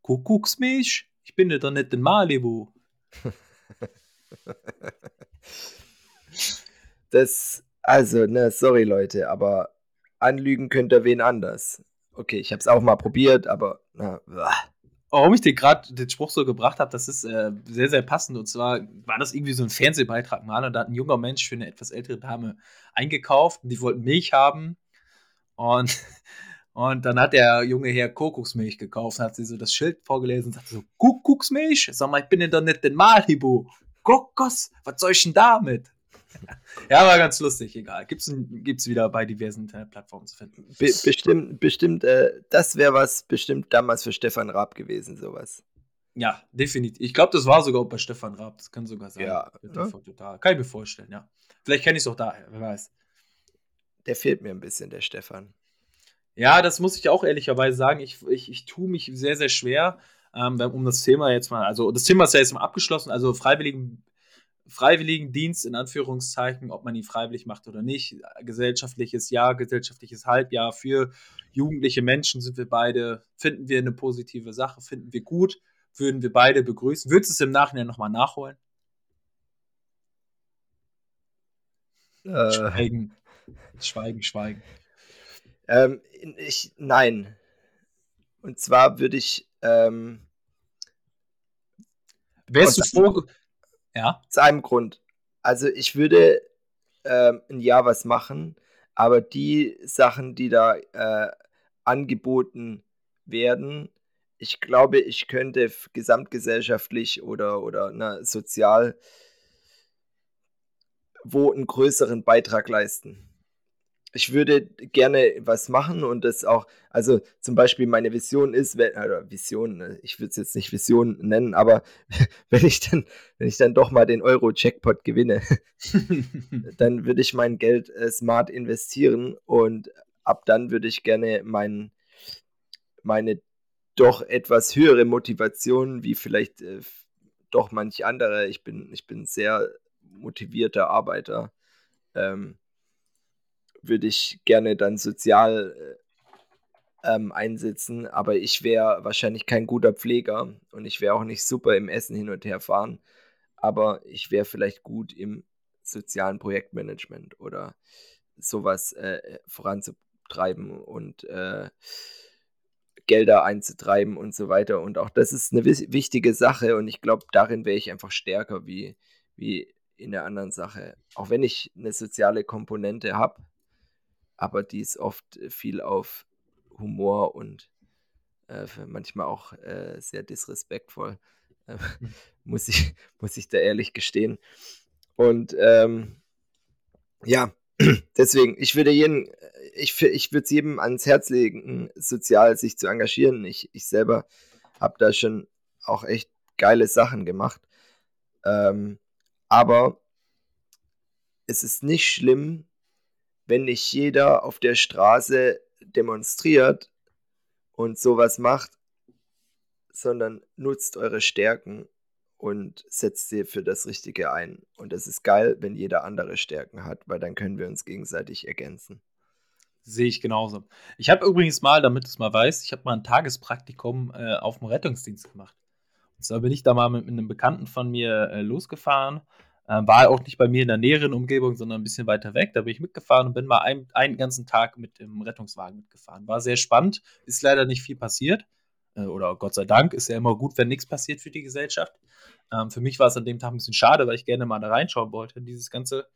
Kuckucksmilch? Ich bin ja doch nicht in Malibu. *laughs* das, also, ne, sorry Leute, aber anlügen könnt ihr wen anders. Okay, ich habe es auch mal probiert, aber na, Warum ich dir gerade den Spruch so gebracht habe, das ist äh, sehr, sehr passend. Und zwar war das irgendwie so ein Fernsehbeitrag mal und da hat ein junger Mensch für eine etwas ältere Dame eingekauft und die wollten Milch haben. Und, *laughs* und dann hat der junge Herr Kokosmilch gekauft und hat sie so das Schild vorgelesen und sagte so: Kuckucksmilch? Sag mal, ich bin denn doch nicht in Malibu. Kokos, was soll ich denn damit? *laughs* ja, war ganz lustig, egal. Gibt es wieder bei diversen Internetplattformen zu finden. Be bestimmt, bestimmt, äh, das wäre was bestimmt damals für Stefan Raab gewesen, sowas. Ja, definitiv. Ich glaube, das war sogar auch bei Stefan Raab. Das kann sogar sein. Ja. Ne? Total. Kann ich mir vorstellen, ja. Vielleicht kenne ich es auch daher, wer weiß. Der fehlt mir ein bisschen, der Stefan. Ja, das muss ich auch ehrlicherweise sagen. Ich, ich, ich tue mich sehr, sehr schwer, ähm, um das Thema jetzt mal, also das Thema ist ja jetzt mal abgeschlossen, also Freiwilligen Freiwilligendienst in Anführungszeichen, ob man ihn freiwillig macht oder nicht. Gesellschaftliches Jahr, gesellschaftliches Halbjahr für jugendliche Menschen sind wir beide, finden wir eine positive Sache, finden wir gut, würden wir beide begrüßen. Würdest du es im Nachhinein nochmal nachholen? Äh. Schweigen, schweigen, schweigen. Ähm, ich, nein. Und zwar würde ich. Ähm, Wärst du froh, ja. Aus einem Grund. Also ich würde ähm, ein Jahr was machen, aber die Sachen, die da äh, angeboten werden, ich glaube, ich könnte gesamtgesellschaftlich oder, oder na, sozial wo einen größeren Beitrag leisten ich würde gerne was machen und das auch, also zum Beispiel meine Vision ist, oder Vision, ne, ich würde es jetzt nicht Vision nennen, aber *laughs* wenn ich dann, wenn ich dann doch mal den Euro-Jackpot gewinne, *laughs* dann würde ich mein Geld äh, smart investieren und ab dann würde ich gerne mein, meine doch etwas höhere Motivation wie vielleicht äh, doch manch andere. Ich bin, ich bin sehr motivierter Arbeiter. Ähm, würde ich gerne dann sozial äh, ähm, einsetzen, aber ich wäre wahrscheinlich kein guter Pfleger und ich wäre auch nicht super im Essen hin und her fahren, aber ich wäre vielleicht gut im sozialen Projektmanagement oder sowas äh, voranzutreiben und äh, Gelder einzutreiben und so weiter. Und auch das ist eine wichtige Sache und ich glaube, darin wäre ich einfach stärker wie, wie in der anderen Sache. Auch wenn ich eine soziale Komponente habe, aber die ist oft viel auf Humor und äh, manchmal auch äh, sehr disrespektvoll, äh, *laughs* muss, ich, muss ich da ehrlich gestehen. Und ähm, ja, *clears throat* deswegen, ich würde jeden, ich, ich würde es jedem ans Herz legen, sozial sich zu engagieren. Ich, ich selber habe da schon auch echt geile Sachen gemacht. Ähm, aber es ist nicht schlimm, wenn nicht jeder auf der Straße demonstriert und sowas macht, sondern nutzt eure Stärken und setzt sie für das Richtige ein. Und es ist geil, wenn jeder andere Stärken hat, weil dann können wir uns gegenseitig ergänzen. Sehe ich genauso. Ich habe übrigens mal, damit du es mal weißt, ich habe mal ein Tagespraktikum äh, auf dem Rettungsdienst gemacht. Und zwar bin ich da mal mit, mit einem Bekannten von mir äh, losgefahren. Äh, war auch nicht bei mir in der näheren Umgebung, sondern ein bisschen weiter weg. Da bin ich mitgefahren und bin mal ein, einen ganzen Tag mit dem Rettungswagen mitgefahren. War sehr spannend, ist leider nicht viel passiert. Äh, oder Gott sei Dank, ist ja immer gut, wenn nichts passiert für die Gesellschaft. Ähm, für mich war es an dem Tag ein bisschen schade, weil ich gerne mal da reinschauen wollte in dieses ganze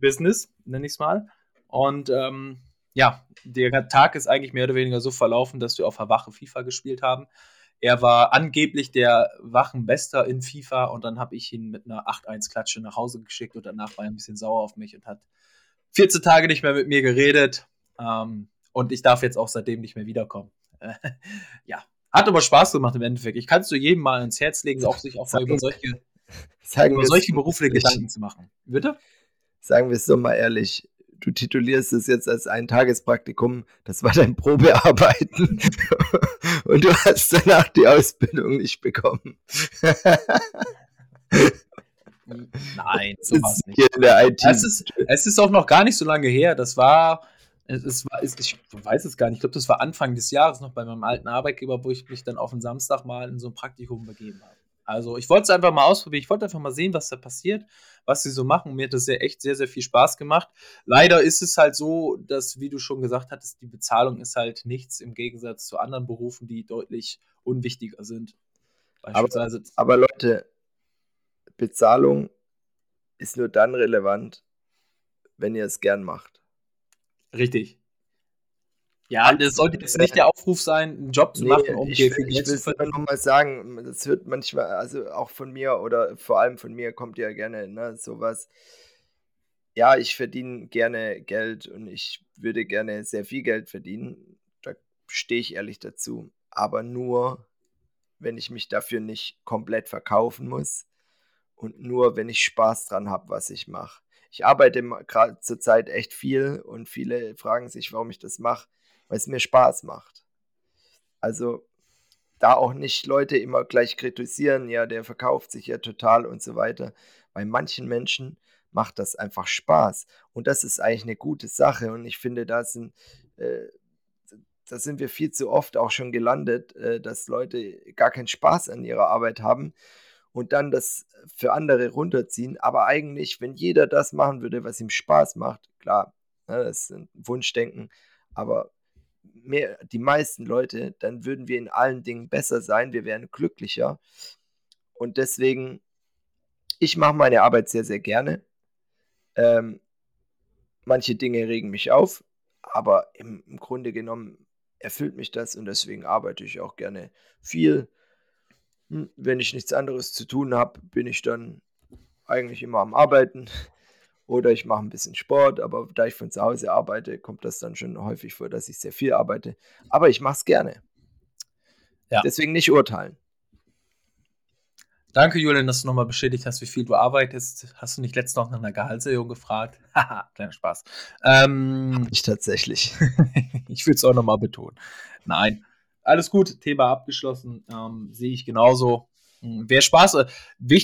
Business, nenne ich es mal. Und ähm, ja, der Tag ist eigentlich mehr oder weniger so verlaufen, dass wir auf der Wache FIFA gespielt haben. Er war angeblich der Wachenbester in FIFA und dann habe ich ihn mit einer 8-1-Klatsche nach Hause geschickt und danach war er ein bisschen sauer auf mich und hat 14 Tage nicht mehr mit mir geredet. Ähm, und ich darf jetzt auch seitdem nicht mehr wiederkommen. *laughs* ja, hat aber Spaß gemacht im Endeffekt. Ich kann es zu jedem mal ins Herz legen, auch sich auch mal über solche, über solche berufliche Gedanken zu machen. Bitte? Sagen wir es so mal ehrlich. Du titulierst es jetzt als ein Tagespraktikum. Das war dein Probearbeiten. *laughs* Und du hast danach die Ausbildung nicht bekommen. Nein, *laughs* sowas nicht. Es ist, es ist auch noch gar nicht so lange her. Das war es war, ich weiß es gar nicht, ich glaube, das war Anfang des Jahres noch bei meinem alten Arbeitgeber, wo ich mich dann auf einen Samstag mal in so ein Praktikum begeben habe. Also ich wollte es einfach mal ausprobieren, ich wollte einfach mal sehen, was da passiert, was sie so machen. Mir hat das ja echt sehr, sehr viel Spaß gemacht. Leider ist es halt so, dass, wie du schon gesagt hattest, die Bezahlung ist halt nichts im Gegensatz zu anderen Berufen, die deutlich unwichtiger sind. Aber, aber Leute, Bezahlung ist nur dann relevant, wenn ihr es gern macht. Richtig. Ja, das sollte jetzt nicht der Aufruf sein, einen Job zu nee, machen, um ich, will, ich will es nochmal sagen, das wird manchmal, also auch von mir oder vor allem von mir kommt ja gerne ne, sowas. Ja, ich verdiene gerne Geld und ich würde gerne sehr viel Geld verdienen. Da stehe ich ehrlich dazu. Aber nur, wenn ich mich dafür nicht komplett verkaufen muss und nur, wenn ich Spaß dran habe, was ich mache ich arbeite gerade zur Zeit echt viel und viele fragen sich, warum ich das mache, weil es mir Spaß macht. Also da auch nicht Leute immer gleich kritisieren, ja, der verkauft sich ja total und so weiter. Bei manchen Menschen macht das einfach Spaß. Und das ist eigentlich eine gute Sache. Und ich finde, da sind, äh, da sind wir viel zu oft auch schon gelandet, äh, dass Leute gar keinen Spaß an ihrer Arbeit haben und dann das für andere runterziehen. Aber eigentlich, wenn jeder das machen würde, was ihm Spaß macht, klar, ne, das ist ein Wunschdenken, aber mehr, die meisten Leute, dann würden wir in allen Dingen besser sein, wir wären glücklicher. Und deswegen, ich mache meine Arbeit sehr, sehr gerne. Ähm, manche Dinge regen mich auf, aber im, im Grunde genommen erfüllt mich das und deswegen arbeite ich auch gerne viel hm, wenn ich nichts anderes zu tun habe, bin ich dann eigentlich immer am Arbeiten oder ich mache ein bisschen Sport, aber da ich von zu Hause arbeite, kommt das dann schon häufig vor, dass ich sehr viel arbeite. Aber ich mache es gerne. Ja. Deswegen nicht urteilen. Danke, Julian, dass du nochmal bestätigt hast, wie viel du arbeitest. Hast du nicht letztens noch nach einer Gehaltserhöhung gefragt? *laughs* Haha, kleiner Spaß. Ähm, Hab ich tatsächlich. *laughs* ich will es auch nochmal betonen. Nein, alles gut, Thema abgeschlossen. Ähm, Sehe ich genauso. Hm, wer Spaß, äh,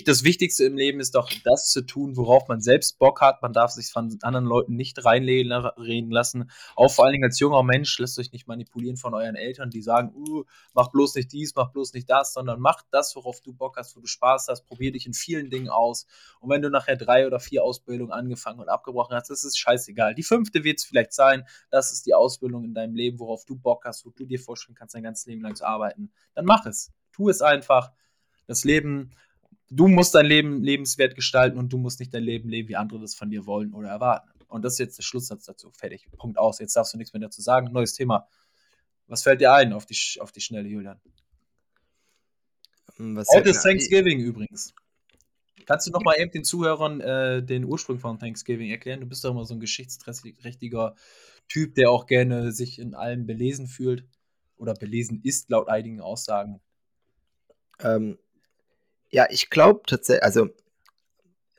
das Wichtigste im Leben ist doch, das zu tun, worauf man selbst Bock hat. Man darf sich von anderen Leuten nicht reinreden lassen. Auch vor allen Dingen als junger Mensch, lasst euch nicht manipulieren von euren Eltern, die sagen, uh, mach bloß nicht dies, mach bloß nicht das, sondern mach das, worauf du Bock hast, wo du Spaß hast. Probier dich in vielen Dingen aus. Und wenn du nachher drei oder vier Ausbildungen angefangen und abgebrochen hast, das ist scheißegal. Die fünfte wird es vielleicht sein. Das ist die Ausbildung in deinem Leben, worauf du Bock hast, wo du dir vorstellen kannst, dein ganzes Leben lang zu arbeiten. Dann mach es. Tu es einfach das Leben, du musst dein Leben lebenswert gestalten und du musst nicht dein Leben leben, wie andere das von dir wollen oder erwarten. Und das ist jetzt der Schlusssatz dazu. Fertig. Punkt aus. Jetzt darfst du nichts mehr dazu sagen. Neues Thema. Was fällt dir ein auf die, auf die Schnelle, Julian? Hm, was Heute ist Thanksgiving übrigens. Kannst du noch mal eben den Zuhörern äh, den Ursprung von Thanksgiving erklären? Du bist doch immer so ein geschichtsträchtiger Typ, der auch gerne sich in allem belesen fühlt oder belesen ist, laut einigen Aussagen. Ähm, ja, ich glaube tatsächlich, also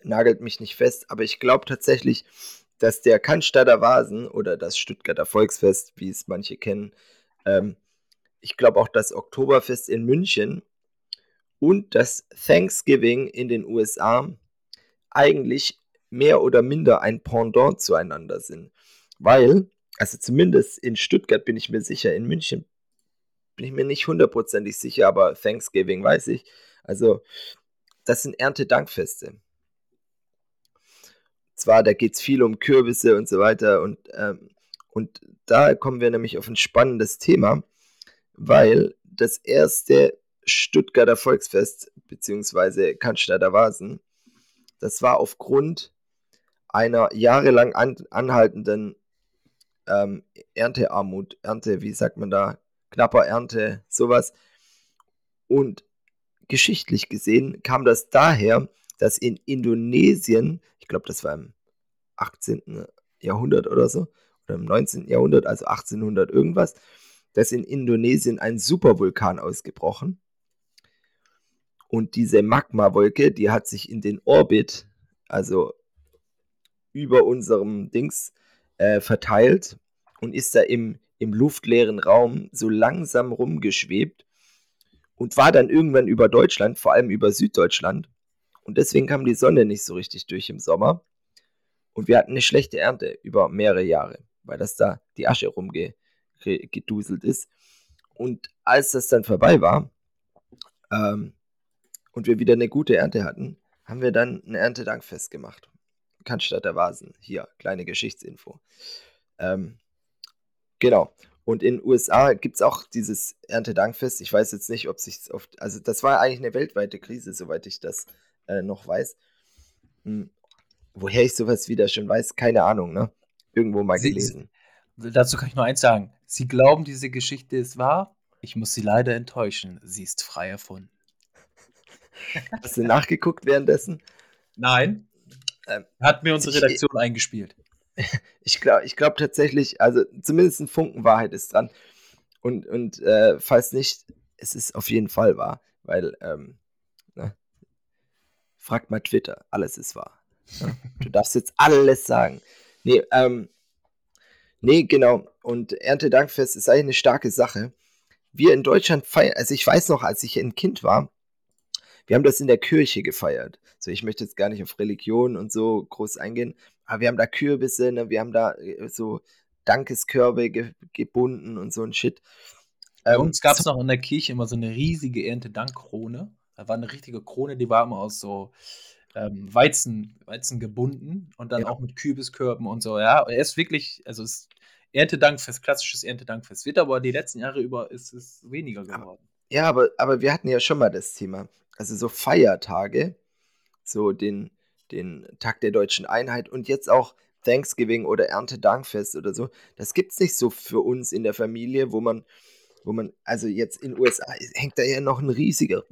nagelt mich nicht fest, aber ich glaube tatsächlich, dass der Cannstatter Vasen oder das Stuttgarter Volksfest, wie es manche kennen, ähm, ich glaube auch das Oktoberfest in München und das Thanksgiving in den USA eigentlich mehr oder minder ein Pendant zueinander sind. Weil, also zumindest in Stuttgart bin ich mir sicher, in München bin ich mir nicht hundertprozentig sicher, aber Thanksgiving weiß ich, also, das sind Erntedankfeste. Zwar, da geht es viel um Kürbisse und so weiter und, ähm, und da kommen wir nämlich auf ein spannendes Thema, weil das erste Stuttgarter Volksfest, beziehungsweise Cannstatter Vasen, das war aufgrund einer jahrelang an, anhaltenden ähm, Erntearmut, Ernte, wie sagt man da, knapper Ernte, sowas. Und geschichtlich gesehen kam das daher, dass in Indonesien, ich glaube, das war im 18. Jahrhundert oder so, oder im 19. Jahrhundert, also 1800 irgendwas, dass in Indonesien ein Supervulkan ausgebrochen. Und diese Magmawolke, die hat sich in den Orbit, also über unserem Dings, äh, verteilt und ist da im, im luftleeren Raum so langsam rumgeschwebt und war dann irgendwann über Deutschland, vor allem über Süddeutschland. Und deswegen kam die Sonne nicht so richtig durch im Sommer. Und wir hatten eine schlechte Ernte über mehrere Jahre, weil das da die Asche rumgeduselt ist. Und als das dann vorbei war ähm, und wir wieder eine gute Ernte hatten, haben wir dann ein Erntedankfest gemacht. Cannstatter Vasen. Hier, kleine Geschichtsinfo. Ähm, genau. Und in den USA gibt es auch dieses Erntedankfest. Ich weiß jetzt nicht, ob sich oft. Also, das war eigentlich eine weltweite Krise, soweit ich das äh, noch weiß. Hm. Woher ich sowas wieder schon weiß, keine Ahnung, ne? Irgendwo mal Sie, gelesen. dazu kann ich nur eins sagen. Sie glauben, diese Geschichte ist wahr. Ich muss Sie leider enttäuschen. Sie ist frei erfunden. Hast du nachgeguckt währenddessen? Nein. Ähm, Hat mir unsere Redaktion ich, eingespielt. Ich glaube ich glaub tatsächlich, also zumindest ein Funken Wahrheit ist dran. Und, und äh, falls nicht, es ist auf jeden Fall wahr, weil, ähm, ne? fragt mal Twitter, alles ist wahr. Ne? Du darfst jetzt alles sagen. Nee, ähm, nee, genau. Und Erntedankfest ist eigentlich eine starke Sache. Wir in Deutschland feiern, also ich weiß noch, als ich ein Kind war, wir haben das in der Kirche gefeiert. So, ich möchte jetzt gar nicht auf Religion und so groß eingehen, aber wir haben da Kürbisse, ne? wir haben da äh, so Dankeskörbe ge gebunden und so ein Shit. Bei ähm, uns gab es noch in der Kirche immer so eine riesige Erntedankkrone. Da war eine richtige Krone, die war immer aus so ähm, Weizen, Weizen gebunden und dann ja. auch mit Kürbiskörben und so. Ja, er ist wirklich, also es Erntedankfest, klassisches Erntedankfest. Wird aber die letzten Jahre über ist es weniger geworden. Ja, aber, aber wir hatten ja schon mal das Thema. Also so Feiertage, so den, den Tag der deutschen Einheit und jetzt auch Thanksgiving oder Erntedankfest oder so. Das gibt es nicht so für uns in der Familie, wo man, wo man, also jetzt in den USA hängt da ja noch ein riesiger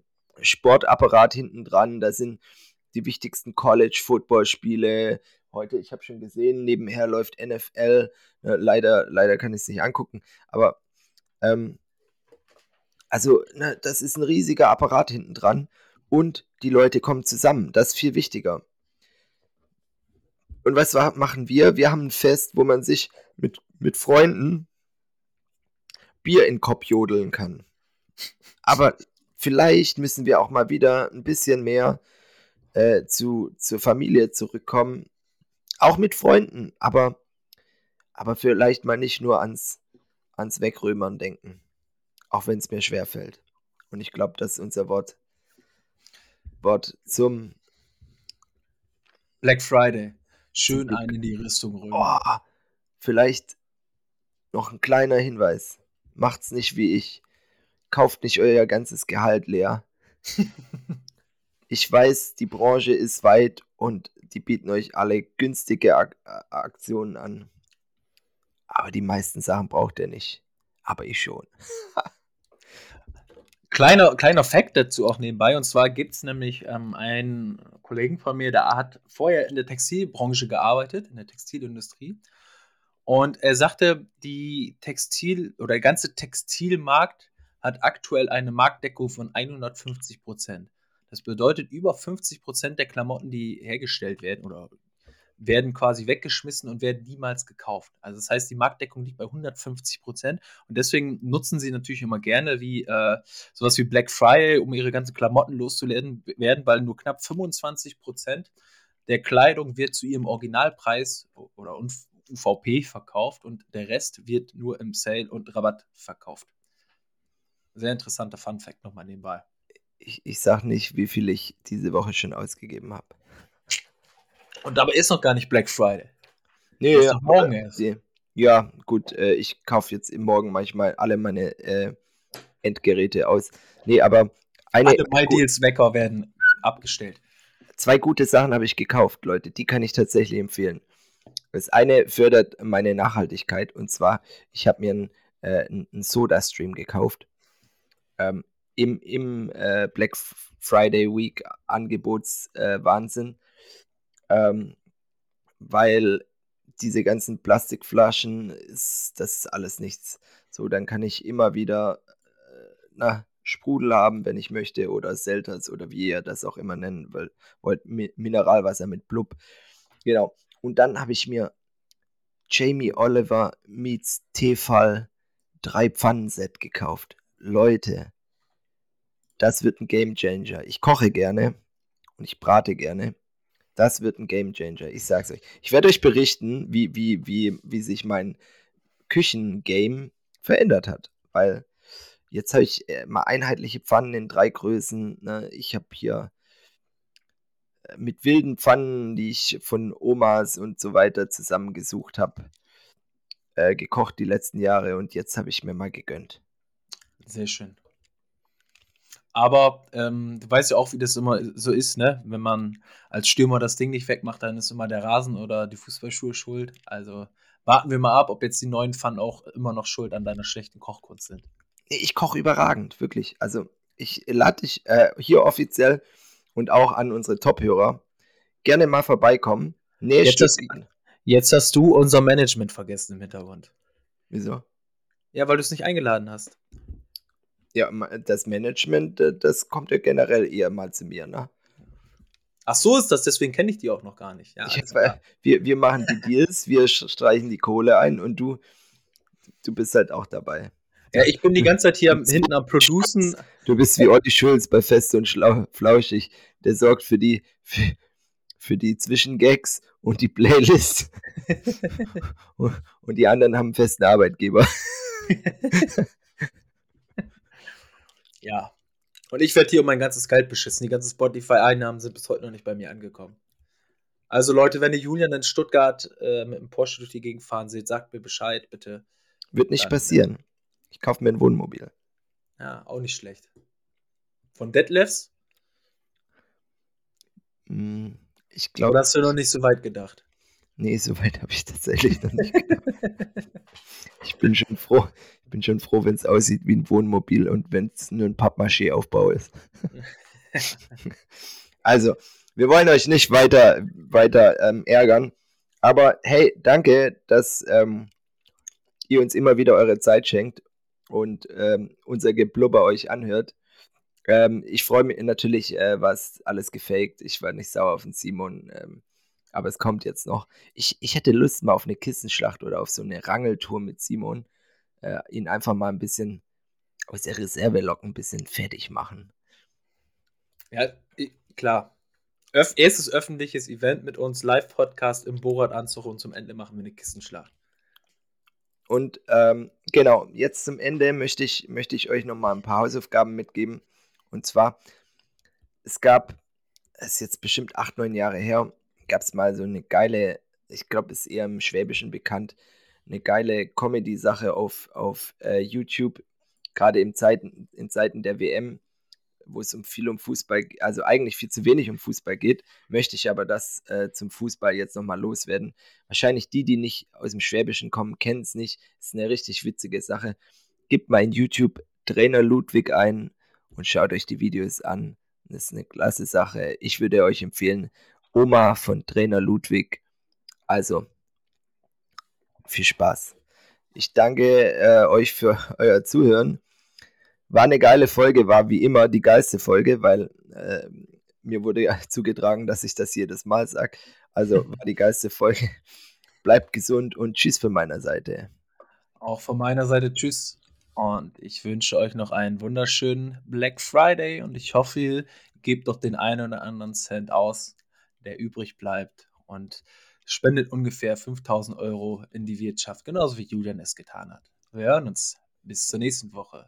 Sportapparat hinten dran. Da sind die wichtigsten College-Football-Spiele. Heute, ich habe schon gesehen, nebenher läuft NFL. Leider, leider kann ich es nicht angucken. Aber ähm, also, ne, das ist ein riesiger Apparat hinten dran. Und die Leute kommen zusammen. Das ist viel wichtiger. Und was machen wir? Wir haben ein Fest, wo man sich mit, mit Freunden Bier in den Kopf jodeln kann. Aber vielleicht müssen wir auch mal wieder ein bisschen mehr äh, zu, zur Familie zurückkommen. Auch mit Freunden, aber, aber vielleicht mal nicht nur ans, ans Wegrömern denken. Auch wenn es mir schwerfällt. Und ich glaube, das ist unser Wort, Wort zum Black Friday. Schön einen in die Rüstung rüber. Oh, vielleicht noch ein kleiner Hinweis. Macht's nicht wie ich. Kauft nicht euer ganzes Gehalt leer. *laughs* ich weiß, die Branche ist weit und die bieten euch alle günstige Ak Aktionen an. Aber die meisten Sachen braucht ihr nicht. Aber ich schon. *laughs* Kleiner, kleiner Fact dazu auch nebenbei. Und zwar gibt es nämlich ähm, einen Kollegen von mir, der hat vorher in der Textilbranche gearbeitet, in der Textilindustrie. Und er sagte, die Textil- oder der ganze Textilmarkt hat aktuell eine Marktdeckung von 150 Prozent. Das bedeutet, über 50 Prozent der Klamotten, die hergestellt werden oder werden quasi weggeschmissen und werden niemals gekauft. Also das heißt, die Marktdeckung liegt bei 150 Prozent und deswegen nutzen sie natürlich immer gerne wie äh, sowas wie Black Friday, um ihre ganzen Klamotten loszuwerden, werden, weil nur knapp 25 Prozent der Kleidung wird zu ihrem Originalpreis oder UVP verkauft und der Rest wird nur im Sale und Rabatt verkauft. Sehr interessanter Fun Fact nochmal nebenbei. Ich, ich sag nicht, wie viel ich diese Woche schon ausgegeben habe. Und dabei ist noch gar nicht Black Friday. Nee, ja, morgen erst. Ja, gut, äh, ich kaufe jetzt im Morgen manchmal alle meine äh, Endgeräte aus. Nee, aber eine. Alle MyDeals Wecker werden abgestellt. Zwei gute Sachen habe ich gekauft, Leute. Die kann ich tatsächlich empfehlen. Das eine fördert meine Nachhaltigkeit und zwar, ich habe mir einen, äh, einen Soda-Stream gekauft. Ähm, Im im äh, Black Friday Week Angebotswahnsinn. Ähm, weil diese ganzen Plastikflaschen, ist, das ist alles nichts. So, dann kann ich immer wieder äh, na, Sprudel haben, wenn ich möchte, oder Selters oder wie ihr das auch immer nennen wollt, Mineralwasser mit Blub. Genau. Und dann habe ich mir Jamie Oliver meets Tefal drei Pfannenset gekauft. Leute, das wird ein Game Changer. Ich koche gerne und ich brate gerne. Das wird ein Game Changer. Ich sag's euch. Ich werde euch berichten, wie, wie, wie, wie sich mein Küchengame verändert hat. Weil jetzt habe ich äh, mal einheitliche Pfannen in drei Größen. Ne? Ich habe hier äh, mit wilden Pfannen, die ich von Omas und so weiter zusammengesucht habe, äh, gekocht die letzten Jahre und jetzt habe ich mir mal gegönnt. Sehr schön. Aber ähm, du weißt ja auch, wie das immer so ist, ne? Wenn man als Stürmer das Ding nicht wegmacht, dann ist immer der Rasen oder die Fußballschuhe schuld. Also warten wir mal ab, ob jetzt die neuen Pfannen auch immer noch schuld an deiner schlechten Kochkunst sind. Ich koche überragend, wirklich. Also ich lade dich äh, hier offiziell und auch an unsere Top-Hörer gerne mal vorbeikommen. Nee, jetzt, hast, jetzt hast du unser Management vergessen im Hintergrund. Wieso? Ja, weil du es nicht eingeladen hast. Ja, das Management, äh, das kommt ja generell eher mal zu mir, ne? Ach so ist das, deswegen kenne ich die auch noch gar nicht. Ja, ich, wir, wir machen die *laughs* Deals, wir streichen die Kohle ein und du, du bist halt auch dabei. Ja, ich bin die *laughs* ganze Zeit hier hinten am *laughs* Producen. Du bist wie Olli Schulz bei Fest und Schlau Flauschig. Der sorgt für die, für, für die Zwischengags und die Playlist. und, und die anderen haben einen festen Arbeitgeber. Ja. Und ich werde hier um mein ganzes Geld beschissen. Die ganzen Spotify-Einnahmen sind bis heute noch nicht bei mir angekommen. Also Leute, wenn ihr Julian in Stuttgart äh, mit einem Porsche durch die Gegend fahren seht, sagt mir Bescheid, bitte. Wird nicht Dann, passieren. Ich kaufe mir ein Wohnmobil. Ja, auch nicht schlecht. Von Detlefs? Hm, ich glaube. Hast du noch nicht so weit gedacht? Nee, so weit habe ich tatsächlich noch nicht gedacht. *laughs* ich bin schon froh, bin schon froh, wenn es aussieht wie ein Wohnmobil und wenn es nur ein Pappmaché-Aufbau ist. *laughs* also, wir wollen euch nicht weiter, weiter ähm, ärgern. Aber hey, danke, dass ähm, ihr uns immer wieder eure Zeit schenkt und ähm, unser Geblubber euch anhört. Ähm, ich freue mich natürlich, äh, was alles gefaked. Ich war nicht sauer auf den Simon. Ähm, aber es kommt jetzt noch. Ich, ich hätte Lust mal auf eine Kissenschlacht oder auf so eine Rangeltour mit Simon. Äh, ihn einfach mal ein bisschen aus der Reserve locken, ein bisschen fertig machen. Ja, klar. Öf erstes öffentliches Event mit uns, Live-Podcast im Borat-Anzug und zum Ende machen wir eine Kissenschlacht. Und ähm, genau, jetzt zum Ende möchte ich, möchte ich euch nochmal ein paar Hausaufgaben mitgeben. Und zwar, es gab, es ist jetzt bestimmt acht, neun Jahre her, gab es mal so eine geile, ich glaube, es ist eher im Schwäbischen bekannt, eine geile Comedy-Sache auf, auf äh, YouTube, gerade in Zeiten, in Zeiten der WM, wo es um viel um Fußball, also eigentlich viel zu wenig um Fußball geht, möchte ich aber das äh, zum Fußball jetzt nochmal loswerden. Wahrscheinlich die, die nicht aus dem Schwäbischen kommen, kennen es nicht. Ist eine richtig witzige Sache. Gebt mal in YouTube Trainer Ludwig ein und schaut euch die Videos an. Das ist eine klasse Sache. Ich würde euch empfehlen, Oma von Trainer Ludwig. Also, viel Spaß. Ich danke äh, euch für *laughs* euer Zuhören. War eine geile Folge, war wie immer die geilste Folge, weil äh, mir wurde ja *laughs* zugetragen, dass ich das jedes Mal sage. Also *laughs* war die geilste Folge. Bleibt gesund und tschüss von meiner Seite. Auch von meiner Seite tschüss. Und ich wünsche euch noch einen wunderschönen Black Friday und ich hoffe, ihr gebt doch den einen oder anderen Cent aus, der übrig bleibt und spendet ungefähr 5000 Euro in die Wirtschaft, genauso wie Julian es getan hat. Wir hören uns. Bis zur nächsten Woche.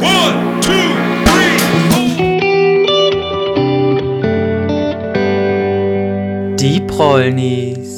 One, two. Die Prolnis.